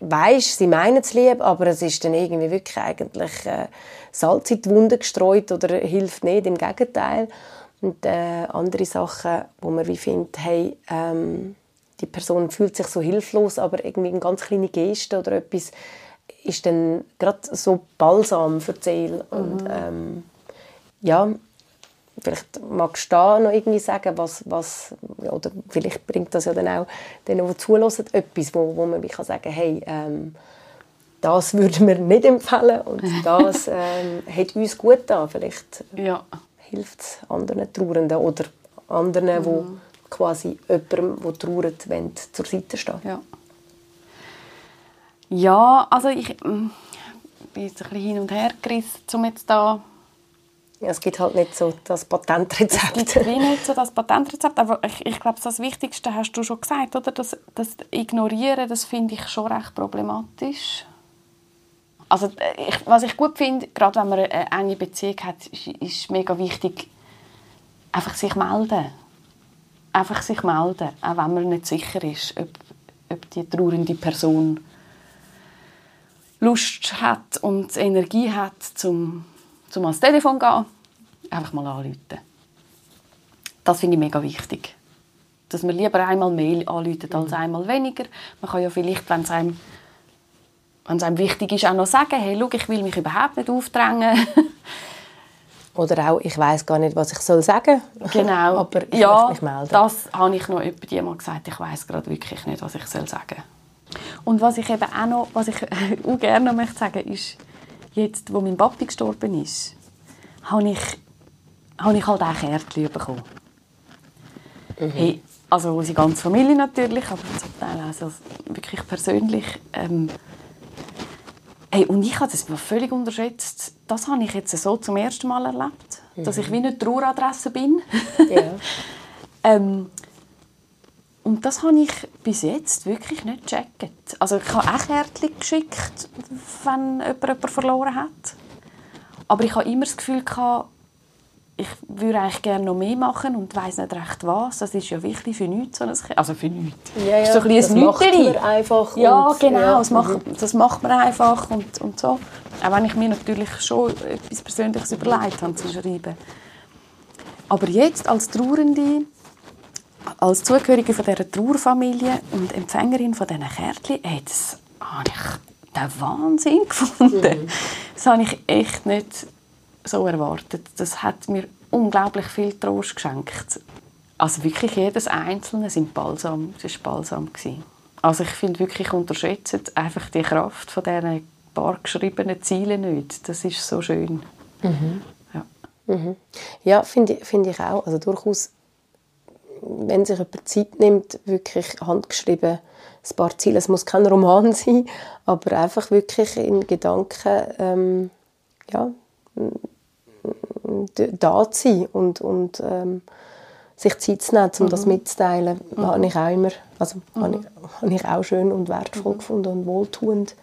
weisst, sie meinen es lieb, aber es ist dann irgendwie wirklich eigentlich äh, Salz in die Wunde gestreut oder hilft nicht, im Gegenteil. Und äh, andere Sachen, wo man wie findet, hey, ähm, die Person fühlt sich so hilflos, aber irgendwie eine ganz kleine Geste oder etwas ist dann gerade so balsam für die Seele. Mhm. Und ähm, ja, Vielleicht magst du da noch irgendwie sagen, was, was oder vielleicht bringt das ja dann auch denen, die zulassen, etwas, wo, wo man kann sagen hey, ähm, das würden wir nicht empfehlen und das ähm, hat uns gut getan. Vielleicht ja. hilft es anderen Trauernden oder anderen, mhm. die quasi jemandem, der trauert, wollen, zur Seite stehen. Ja, ja also ich mm, bin jetzt ein bisschen hin und her gerissen, um jetzt da es gibt halt nicht so das Patentrezept. Es gibt nicht so das Patentrezept, aber ich, ich glaube, das Wichtigste hast du schon gesagt, oder? Das, das Ignorieren, das finde ich schon recht problematisch. Also ich, was ich gut finde, gerade wenn man eine enge Beziehung hat, ist, ist mega wichtig, einfach sich melden. Einfach sich melden, auch wenn man nicht sicher ist, ob, ob die trauernde Person Lust hat und Energie hat, zum zum ans Telefon gehen, einfach mal anrufen. Das finde ich mega wichtig. Dass man lieber einmal Mail anruft als mhm. einmal weniger. Man kann ja vielleicht, wenn es einem, wenn es einem wichtig ist, auch noch sagen, hey, schau, ich will mich überhaupt nicht aufdrängen. Oder auch, ich weiß gar nicht, was ich soll sagen Genau. Aber ich ja, mich melden. das habe ich noch jemandem gesagt. Ich weiß gerade wirklich nicht, was ich soll sagen Und was ich eben auch noch, was ich auch gerne noch möchte sagen, ist, jetzt, wo mein Papi gestorben ist, habe ich, habe ich halt auch Kärtchen bekommen. Mhm. Hey, also unsere ganze Familie natürlich, aber zum Teil auch so wirklich persönlich. Ähm, hey, und ich habe das völlig unterschätzt. Das habe ich jetzt so zum ersten Mal erlebt, mhm. dass ich wie eine Traueradresse bin. Ja. ähm, und das habe ich bis jetzt wirklich nicht gecheckt. Also ich habe auch Kärtchen geschickt, wenn jemand jemanden verloren hat. Aber ich habe immer das Gefühl gehabt, ich würde eigentlich gerne noch mehr machen und weiß nicht recht was. Das ist ja wichtig für nichts, so also für nichts. Ja, ja, so ein das macht man einfach. Ja, genau, ja. Das, macht, das macht man einfach und, und so. Auch wenn ich mir natürlich schon etwas Persönliches überlegt habe zu schreiben. Aber jetzt als Trauernde als Zugehörige von dieser Trauerfamilie und Empfängerin von diesen Kärtchen, hey, das habe ich den Wahnsinn gefunden. Mhm. Das habe ich echt nicht so erwartet. Das hat mir unglaublich viel Trost geschenkt. Also wirklich jedes Einzelne sind Balsam, das war Balsam. Also ich finde wirklich unterschätzt einfach die Kraft von diesen paar geschriebenen Zielen nicht. Das ist so schön. Mhm. Ja, mhm. ja finde find ich auch. Also durchaus wenn sich jemand Zeit nimmt, wirklich handgeschrieben ein paar Ziele. Es muss kein Roman sein, aber einfach wirklich in Gedanken ähm, ja, da zu sein und, und ähm, sich Zeit zu nehmen, um mhm. das mitzuteilen, mhm. habe ich auch immer, also mhm. habe, ich, habe ich auch schön und wertvoll mhm. gefunden und wohltuend.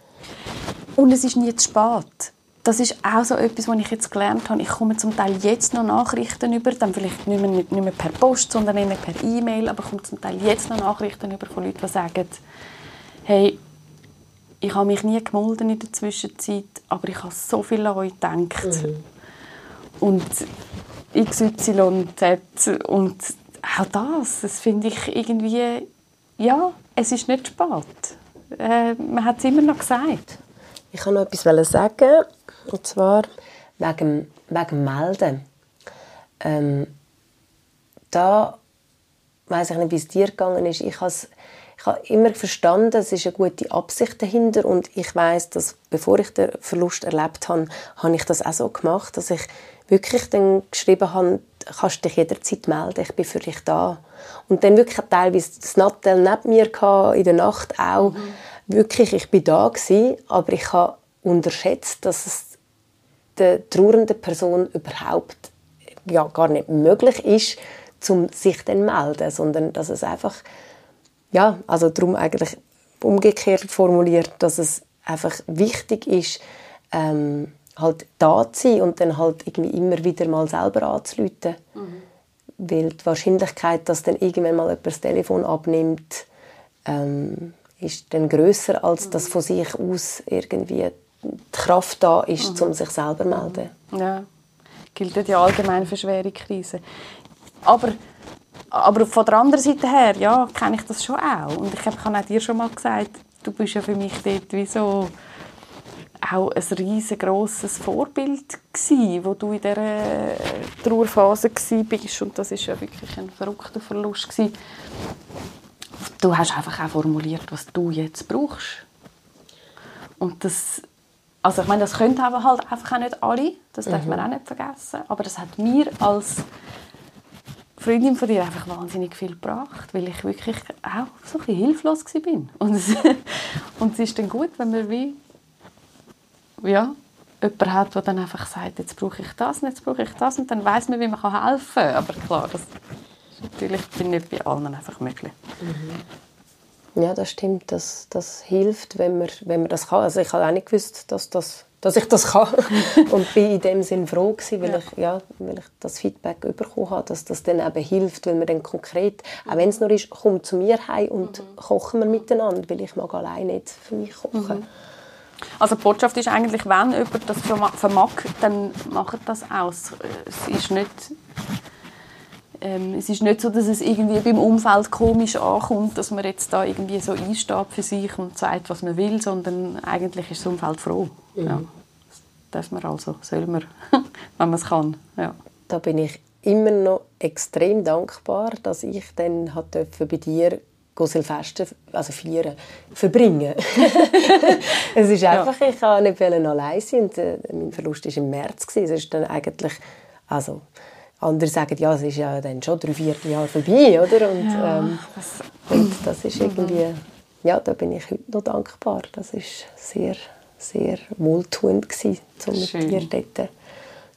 Und es ist nie zu spät das ist auch so etwas, was ich jetzt gelernt habe. Ich komme zum Teil jetzt noch Nachrichten über, dann vielleicht nicht mehr, nicht mehr per Post, sondern eher per E-Mail, aber ich komme zum Teil jetzt noch Nachrichten über von Leuten, die sagen, hey, ich habe mich nie gemolden in der Zwischenzeit, aber ich habe so viel an euch gedacht. Mhm. Und XY und Z und auch das, das finde ich irgendwie, ja, es ist nicht spät. Äh, man hat es immer noch gesagt. Ich wollte noch etwas sagen. Und zwar wegen, wegen Melden. Ähm, da weiß ich nicht, wie es dir gegangen ist. Ich habe ich habe immer verstanden, es ist eine gute Absicht dahinter und ich weiß, dass bevor ich den Verlust erlebt habe, habe ich das auch so gemacht, dass ich wirklich dann geschrieben habe, kannst dich jederzeit melden, ich bin für dich da. Und dann wirklich teilweise das Nattel neben mir gehabt, in der Nacht auch. Mhm. Wirklich, ich bin da gewesen, aber ich habe unterschätzt, dass es der trauernden Person überhaupt ja, gar nicht möglich ist, um sich dann zu melden, sondern dass es einfach, ja, also darum eigentlich umgekehrt formuliert, dass es einfach wichtig ist, ähm, halt da zu sein und dann halt irgendwie immer wieder mal selber anzuleiten. Mhm. Weil die Wahrscheinlichkeit, dass dann irgendwann mal jemand das Telefon abnimmt, ähm, ist dann größer als mhm. das von sich aus irgendwie die Kraft da ist, mhm. um sich selber zu melden. Ja, gilt ja allgemein für schwere Krisen. Aber, aber von der anderen Seite her, ja, kenne ich das schon auch. Und ich habe auch dir schon mal gesagt, du bist ja für mich dort wie so auch ein riesengroßes Vorbild gsi, wo du in dieser Trauerphase bist und das ist ja wirklich ein verrückter Verlust gsi. Du hast einfach auch formuliert, was du jetzt brauchst. Und das also ich meine, das können aber halt einfach auch nicht alle, das darf mhm. man auch nicht vergessen. Aber das hat mir als Freundin von dir einfach wahnsinnig viel gebracht, weil ich wirklich auch so ein hilflos war. Und es, und es ist dann gut, wenn man wie ja, jemanden hat, der dann einfach sagt, jetzt brauche ich das und jetzt brauche ich das und dann weiß man, wie man helfen kann. Aber klar, das ist natürlich nicht bei allen einfach möglich. Mhm. Ja, das stimmt. Das, das hilft, wenn man, wenn man das kann. Also ich habe auch nicht gewusst, dass, das, dass ich das kann. und bin in dem Sinn froh gewesen, weil, ja. Ich, ja, weil ich das Feedback bekommen habe, dass das dann eben hilft, weil man dann konkret, auch wenn es nur ist, komm zu mir heim und mhm. kochen wir miteinander, weil ich mag allein nicht für mich kochen. Mhm. Also die Botschaft ist eigentlich, wenn jemand das vermag, dann macht das aus. Es ist nicht ähm, es ist nicht so, dass es irgendwie beim Umfeld komisch ankommt, dass man jetzt da irgendwie so einsteht für sich und sagt, was man will, sondern eigentlich ist das Umfeld froh. Mhm. Ja. Das darf man also, soll man, wenn man es kann. Ja. Da bin ich immer noch extrem dankbar, dass ich dann bei dir Silvester, also feiern, verbringen. es ist einfach, ja. ich kann nicht allein sein und äh, mein Verlust war im März. Es ist dann eigentlich, also andere sagen, ja, es ist ja dann schon drei, vier Jahre vorbei, oder? Und, ja, ähm, das, und das ist irgendwie, ja, da bin ich heute noch dankbar. Das ist sehr, sehr wohltuend gewesen, um mit dir dort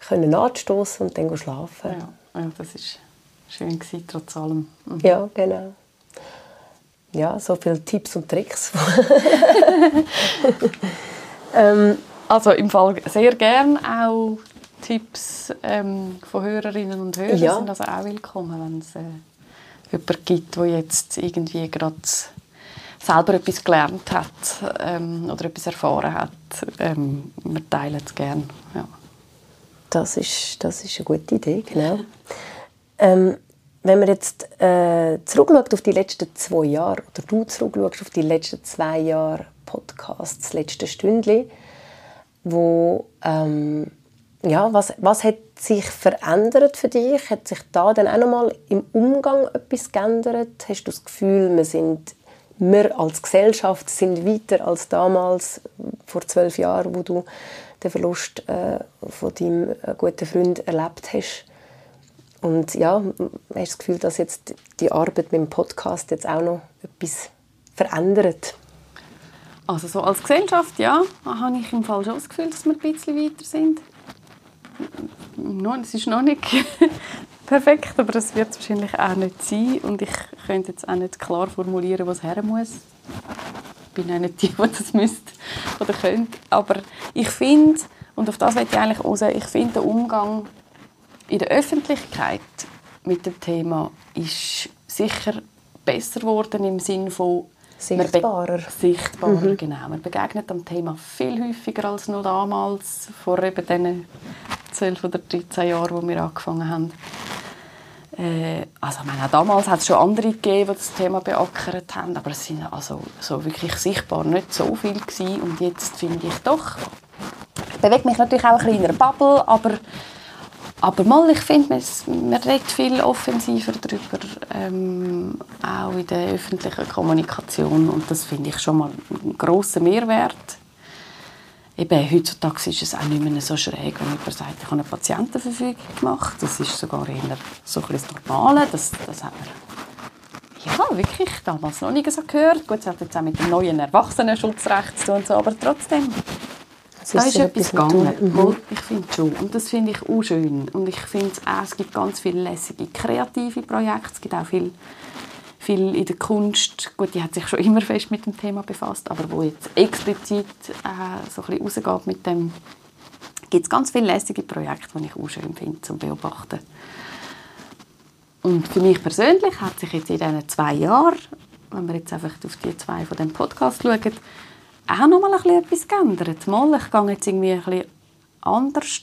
können anstoßen und dann schlafen. Ja, ja das ist schön gewesen, trotz allem. Mhm. Ja, genau. Ja, so viele Tipps und Tricks. ähm, also im Fall sehr gern auch Tipps ähm, von Hörerinnen und Hörern ja. sind also auch willkommen, wenn es äh, jemanden gibt, der jetzt irgendwie gerade selber etwas gelernt hat ähm, oder etwas erfahren hat. Ähm, wir teilen es gerne. Ja. Das, ist, das ist eine gute Idee, genau. Ähm, wenn man jetzt äh, zurückschaut auf die letzten zwei Jahre, oder du zurückschaust auf die letzten zwei Jahre Podcasts, das letzte Stündli, wo ähm, ja, was, was hat sich verändert für dich? Hat sich da dann auch nochmal im Umgang etwas geändert? Hast du das Gefühl, wir sind wir als Gesellschaft sind weiter als damals vor zwölf Jahren, wo du den Verlust äh, von deinem äh, guten Freund erlebt hast? Und ja, hast du das Gefühl, dass jetzt die Arbeit mit dem Podcast jetzt auch noch etwas verändert? Also so als Gesellschaft, ja, habe ich im Fall schon das Gefühl, dass wir ein bisschen weiter sind es ist noch nicht perfekt, aber es wird es wahrscheinlich auch nicht sein. Und ich könnte jetzt auch nicht klar formulieren, was her muss. Ich bin auch nicht die, die das müsste oder könnte. Aber ich finde, und auf das möchte ich eigentlich raus, ich finde, der Umgang in der Öffentlichkeit mit dem Thema ist sicher besser geworden im Sinne von sichtbarer. Sichtbarer, mhm. genau. Man begegnet dem Thema viel häufiger als noch damals, vor eben diesen 12 oder 13 Jahren, wo wir angefangen haben. Äh, also, meine, auch damals hat es schon andere gegeben, die das Thema beackert haben, aber es sind also so wirklich sichtbar nicht so viele gewesen. Und jetzt finde ich doch, ich mich natürlich auch ein bisschen in einer Bubble, aber aber mal, ich finde, man, man redet viel offensiver darüber, ähm, auch in der öffentlichen Kommunikation. Und das finde ich schon mal einen grossen Mehrwert. Eben, heutzutage ist es auch nicht mehr so schräg, wenn jemand sagt, ich habe eine Patientenverfügung gemacht. Das ist sogar eher so ein das Normale. Das, das hat man ja, wirklich damals noch nie so gehört. Gut, es hat jetzt auch mit dem neuen Erwachsenenschutzrecht zu tun, so, aber trotzdem da ist, ist etwas gegangen. Mhm. Ich finde schon. Und das finde ich auch schön. Und ich finde auch, es gibt ganz viele lässige, kreative Projekte. Es gibt auch viel, viel in der Kunst. Gut, die hat sich schon immer fest mit dem Thema befasst, aber wo jetzt explizit äh, so ein bisschen rausgeht mit dem, gibt es ganz viele lässige Projekte, die ich auch schön finde zum Beobachten. Und für mich persönlich hat sich jetzt in diesen zwei Jahren, wenn wir jetzt einfach auf die zwei von dem Podcast schauen, auch noch mal ein bisschen etwas geändert. Mal, ich gehe jetzt irgendwie ein bisschen anders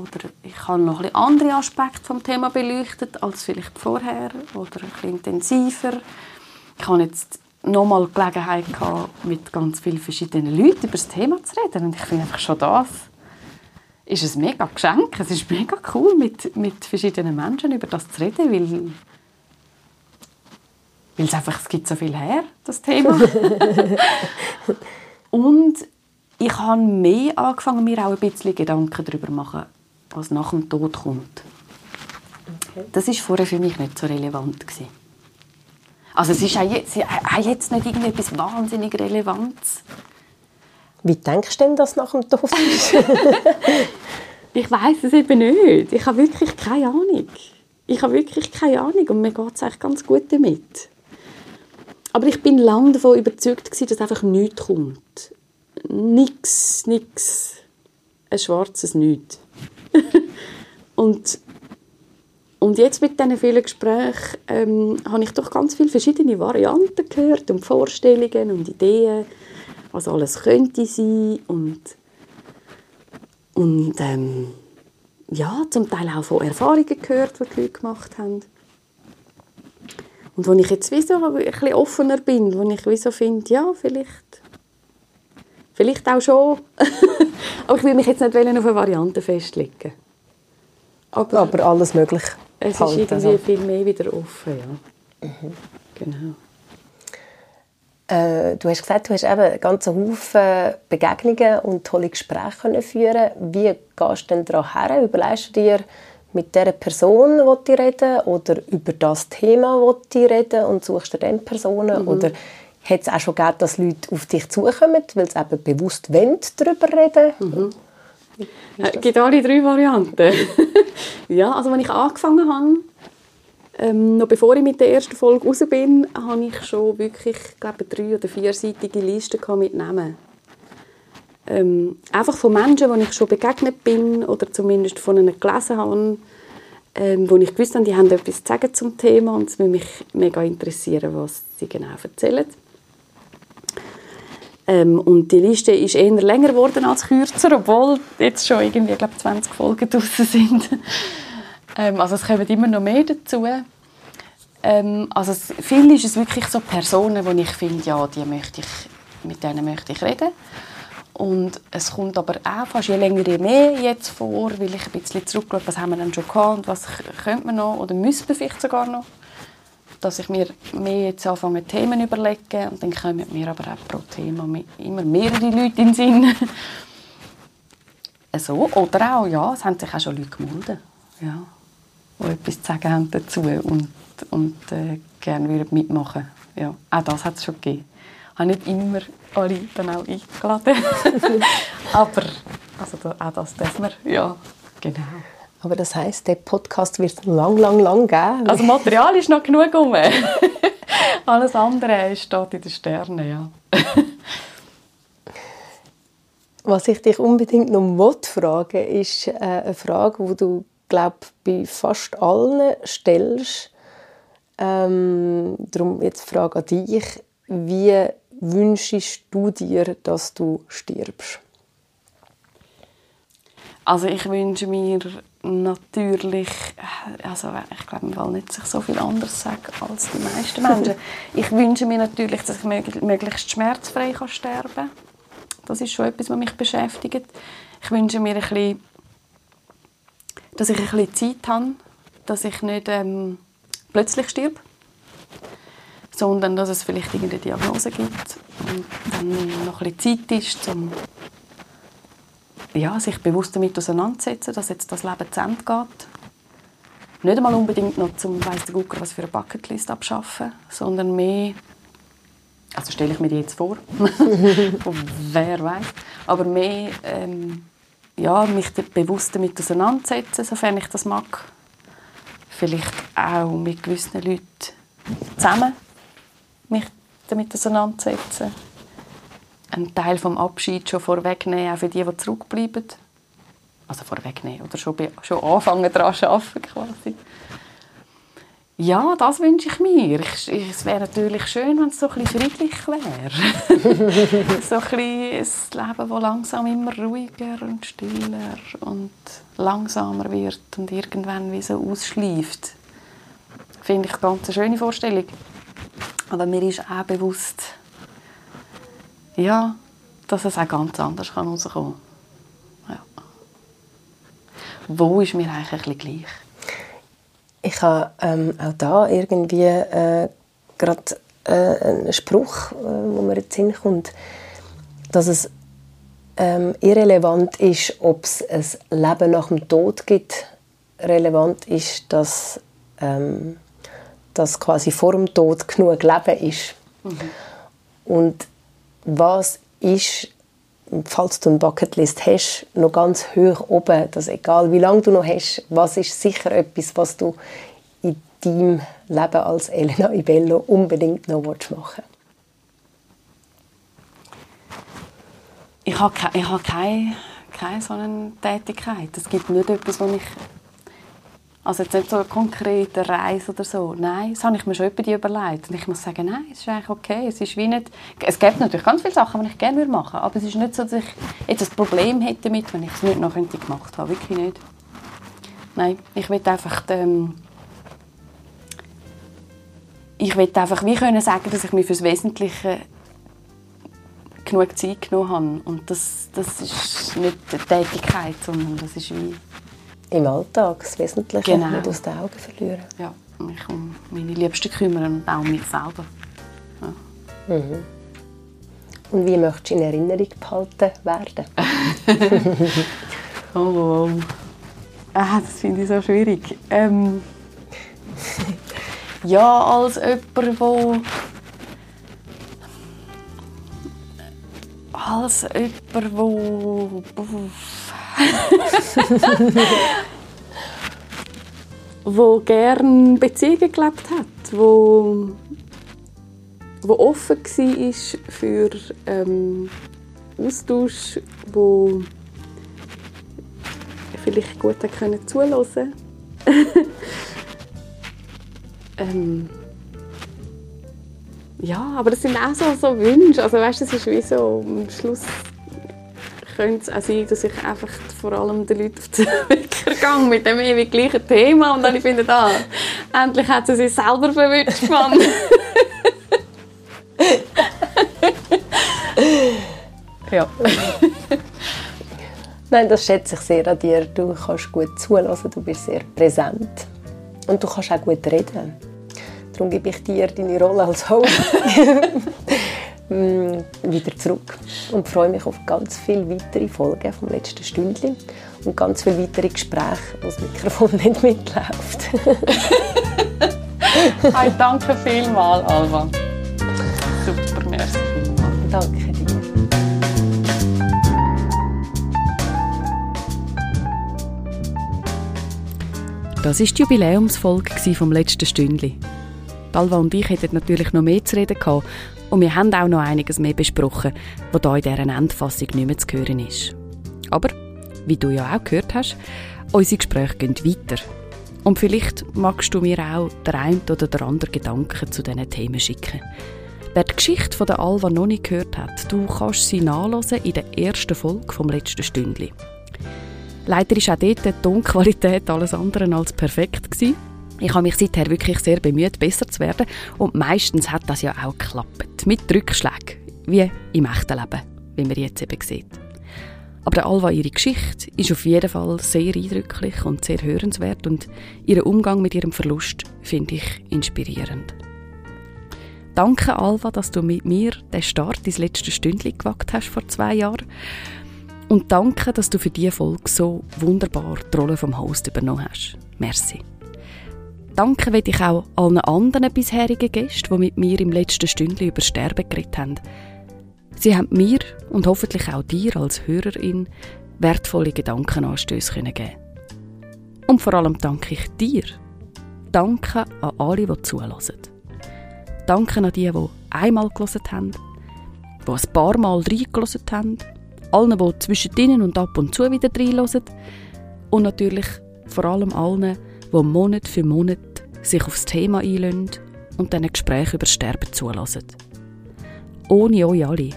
oder ich habe noch ein andere Aspekte vom Thema beleuchtet als vielleicht vorher oder ein bisschen intensiver. Ich habe jetzt noch mal Gelegenheit gehabt, mit ganz vielen verschiedenen Leuten über das Thema zu reden und ich finde einfach schon das ist ein mega Geschenk. Es ist mega cool, mit, mit verschiedenen Menschen über das zu reden, weil weil es einfach, es gibt so viel her, das Thema. und ich habe mehr angefangen, mir auch ein bisschen Gedanken darüber zu machen, was nach dem Tod kommt. Okay. Das war vorher für mich nicht so relevant gewesen. Also es ist auch jetzt, auch jetzt nicht irgendetwas wahnsinnig Relevantes. Wie denkst du denn, dass nach dem Tod ist? ich weiß es eben nicht. Ich habe wirklich keine Ahnung. Ich habe wirklich keine Ahnung und mir geht es eigentlich ganz gut damit. Aber ich bin lange davon überzeugt, dass einfach nichts kommt. Nix, nix. Ein schwarzes Nichts. und, und jetzt mit diesen vielen Gesprächen ähm, habe ich doch ganz viele verschiedene Varianten gehört und Vorstellungen und Ideen, was alles könnte sein und, und ähm, ja, zum Teil auch von Erfahrungen gehört, die die Leute gemacht haben. Und wo ich jetzt wie ein bisschen offener bin, wo ich wie finde, ja, vielleicht, vielleicht auch schon. Aber ich will mich jetzt nicht auf eine Variante festlegen. Aber, Aber alles möglich. Es ist irgendwie viel mehr wieder offen, ja. Mhm. Genau. Äh, du hast gesagt, du hast eben einen ganzen Haufen Begegnungen und tolle Gespräche können führen. Wie gehst du denn daran her? Überlegst du dir, mit der Person die reden oder über das Thema die reden und suchst dir dann Personen? Mhm. Oder hat es auch schon gegeben, dass Leute auf dich zukommen, weil sie eben bewusst wollen, darüber reden mhm. Es gibt alle drei Varianten. ja, also als ich angefangen habe, ähm, noch bevor ich mit der ersten Folge raus bin, habe ich schon wirklich, glaube drei- oder vierseitige Liste mit Namen. Ähm, einfach von Menschen, denen ich schon begegnet bin oder zumindest von ihnen gelesen habe, ähm, wo ich gewusst habe, die haben etwas zu sagen zum Thema und es würde mich mega interessieren, was sie genau erzählen. Ähm, und die Liste ist eher länger geworden als kürzer, obwohl jetzt schon irgendwie, glaube 20 Folgen draußen sind. Ähm, also es kommen immer noch mehr dazu. Ähm, also es, viel ist es wirklich so Personen, wo ich finde, ja, die möchte ich, mit denen möchte ich reden. Und es kommt aber auch fast je länger je mehr jetzt vor, weil ich ein bisschen zurückschaue, was haben wir denn schon gehabt und was könnte man noch oder müssen wir vielleicht sogar noch. Dass ich mir mehr jetzt anfange, Themen überlegen und dann kommen mir aber auch pro Thema immer mehrere Leute in den Sinn. so. Oder auch, ja, es haben sich auch schon Leute gemeldet. Ja die etwas zu sagen haben dazu und, und äh, gerne mitmachen würden. Ja, auch das hat es schon gegeben. Ich habe nicht immer alle dann auch eingeladen. Aber also, auch das dürfen wir, ja, genau. Aber das heisst, der Podcast wird lang, lang, lang geben? Also Material ist noch genug um. Alles andere steht in den Sternen, ja. Was ich dich unbedingt noch fragen ist äh, eine Frage, die du glaube bei fast allen stellst. Ähm, darum jetzt die Frage an dich: Wie wünschst du dir, dass du stirbst? Also ich wünsche mir natürlich, also ich glaube, man will nicht sich so viel anders sagen als die meisten Menschen. ich wünsche mir natürlich, dass ich möglichst schmerzfrei sterben kann. Das ist schon etwas, was mich beschäftigt. Ich wünsche mir ein bisschen dass ich ein bisschen Zeit habe, dass ich nicht ähm, plötzlich stirb, sondern dass es vielleicht irgendeine Diagnose gibt und dann noch ein bisschen Zeit ist, um ja, sich bewusst damit auseinanderzusetzen, dass jetzt das Leben zu Ende geht. Nicht einmal unbedingt noch zum weiss der Gucker was für eine Bucketlist abschaffen, sondern mehr also stelle ich mir die jetzt vor, wer weiß, aber mehr ähm, ja, mich bewusst damit auseinandersetzen, sofern ich das mag. Vielleicht auch mit gewissen Leuten zusammen mich damit auseinandersetzen. Einen Teil vom Abschied schon vorwegnehmen, auch für die, die zurückbleiben. Also vorwegnehmen oder schon, schon anfangen daran zu arbeiten quasi. Ja, das wünsche ich mir. Ich, es wäre natürlich schön, wenn es so ein friedlich wäre. so ein, ein Leben, das langsam immer ruhiger und stiller und langsamer wird und irgendwann wie so ausschleift. Finde ich ganz eine schöne Vorstellung. Aber mir ist auch bewusst, ja, dass es auch ganz anders kann rauskommen kann. Ja. Wo ist mir eigentlich ein bisschen gleich? Ich habe ähm, auch da irgendwie äh, gerade äh, einen Spruch, äh, wo mir jetzt hinkommt, dass es ähm, irrelevant ist, ob es ein Leben nach dem Tod gibt. Relevant ist, dass, ähm, dass quasi vor dem Tod genug Leben ist. Mhm. Und was ist falls du eine Bucketlist hast, noch ganz hoch oben, dass egal wie lange du noch hast, was ist sicher etwas, was du in deinem Leben als Elena Ibello unbedingt noch machen? Ich habe, ich habe keine, keine so eine Tätigkeit. Es gibt nicht etwas, was ich also jetzt nicht so eine konkrete Reise oder so. Nein, das habe ich mir schon über die überlegt. Und ich muss sagen, nein, es ist eigentlich okay. Es ist wie nicht... Es gibt natürlich ganz viele Sachen, die ich gerne machen würde. Aber es ist nicht so, dass ich jetzt ein Problem hätte damit, wenn ich es nicht noch gemacht habe. Wirklich nicht. Nein, ich will einfach... Ähm, ich will einfach wie können sagen, dass ich mir fürs Wesentliche genug Zeit genommen habe. Und das, das ist nicht eine Tätigkeit, sondern das ist wie im Alltag das Wesentliche genau. nicht aus den Augen verlieren. Ja. mich um meine Liebsten kümmern und auch um mich selber. Ja. Mhm. Und wie möchtest du in Erinnerung behalten werden? oh, oh. Ah, das finde ich so schwierig. Ähm, ja, als jemand, wo als jemand, wo wo gern Beziehungen gelebt hat, wo wo offen war für ähm, Austausch, wo vielleicht gut können zuhören ähm, ja, aber das sind auch so, so Wünsche. Also weißt, das ist wie so, am Schluss könnte es auch sein, dass ich einfach vor allem den Leuten auf den Wecker gehe mit dem ewig gleichen Thema und dann finde ah, endlich hat sie sich selber verwünscht, Mann. ja. Nein, das schätze ich sehr an dir. Du kannst gut zulassen, du bist sehr präsent. Und du kannst auch gut reden. Darum gebe ich dir deine Rolle als Host wieder zurück und freue mich auf ganz viele weitere Folgen vom letzten Stündchen und ganz viele weitere Gespräche, wo das Mikrofon nicht mitläuft. hey, danke vielmals, Alva. Super, merci vielmals. Danke dir. Das war die Jubiläumsfolge vom letzten Stündli. Alva und ich hätten natürlich noch mehr zu reden gehabt und wir haben auch noch einiges mehr besprochen, was hier in dieser Endfassung nicht mehr zu hören ist. Aber, wie du ja auch gehört hast, unsere Gespräche gehen weiter. Und vielleicht magst du mir auch der ein oder der andere Gedanken zu diesen Themen schicken. Wer die Geschichte von der Alva noch nicht gehört hat, du kannst sie nachlesen in der ersten Folge vom letzten Stündli. Leider ist auch dort die Tonqualität alles andere als perfekt gewesen. Ich habe mich seither wirklich sehr bemüht, besser zu werden und meistens hat das ja auch geklappt. Mit Rückschlägen, wie im echten Leben, wie man jetzt eben sieht. Aber Alva, ihre Geschichte, ist auf jeden Fall sehr eindrücklich und sehr hörenswert und ihren Umgang mit ihrem Verlust finde ich inspirierend. Danke, Alva, dass du mit mir den Start ins letzte Stündchen gewagt hast vor zwei Jahren. Und danke, dass du für diese Folge so wunderbar die Rolle vom Host übernommen hast. Merci. Danke will ich auch allen anderen bisherigen Gästen, die mit mir im letzten Stündchen über Sterben geredet haben. Sie haben mir und hoffentlich auch dir als Hörerin wertvolle Gedankenanstöße geben Und vor allem danke ich dir. Danke an alle, die zulassen. Danke an die, die einmal gelesen haben, die ein paar Mal reingelassen haben allen, die zwischen und ab und zu wieder reinhören und natürlich vor allem allen, die Monat für Monat sich aufs Thema einlösen und diesen Gesprächen über Sterben zulassen. Ohne euch alle,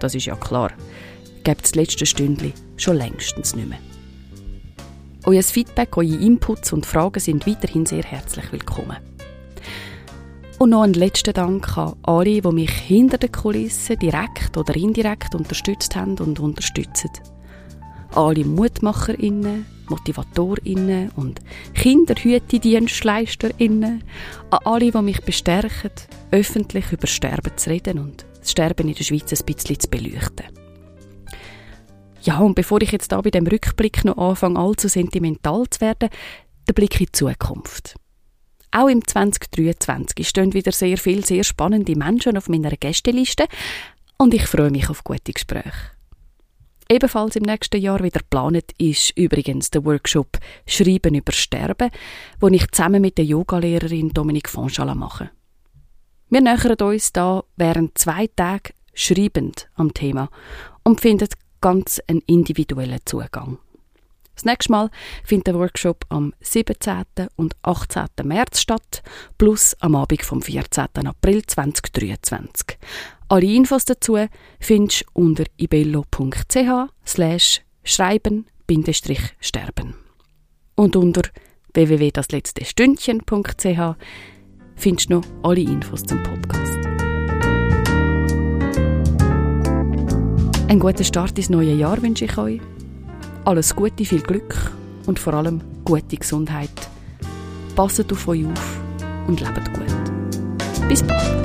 das ist ja klar, gibt es das letzte Stündchen schon längstens nicht mehr. Euer Feedback, eure Inputs und Fragen sind weiterhin sehr herzlich willkommen. Und noch einen letzten Dank an alle, die mich hinter den Kulissen direkt oder indirekt unterstützt haben und unterstützen. Alle MutmacherInnen, MotivatorInnen und KinderhütedienstleisterInnen, an alle, die mich bestärken, öffentlich über Sterben zu reden und das Sterben in der Schweiz ein bisschen zu beleuchten. Ja, und bevor ich jetzt da bei dem Rückblick noch anfange, allzu sentimental zu werden, der Blick in die Zukunft. Auch im 2023 stehen wieder sehr viele sehr spannende Menschen auf meiner Gästeliste und ich freue mich auf gute Gespräche. Ebenfalls im nächsten Jahr wieder geplant ist übrigens der Workshop Schreiben über Sterben, wo ich zusammen mit der Yogalehrerin Dominique Fonschala mache. Wir nähern uns da während zwei Tagen schreibend am Thema und finden ganz einen individuellen Zugang. Das nächste Mal findet der Workshop am 17. und 18. März statt, plus am Abend vom 14. April 2023. Alle Infos dazu findest du unter ibello.ch slash schreiben-sterben. Und unter www.dasletztestündchen.ch findest du noch alle Infos zum Podcast. Einen guten Start ins neue Jahr wünsche ich euch. Alles Gute, viel Glück und vor allem gute Gesundheit. Passet auf euch auf und lebt gut. Bis bald.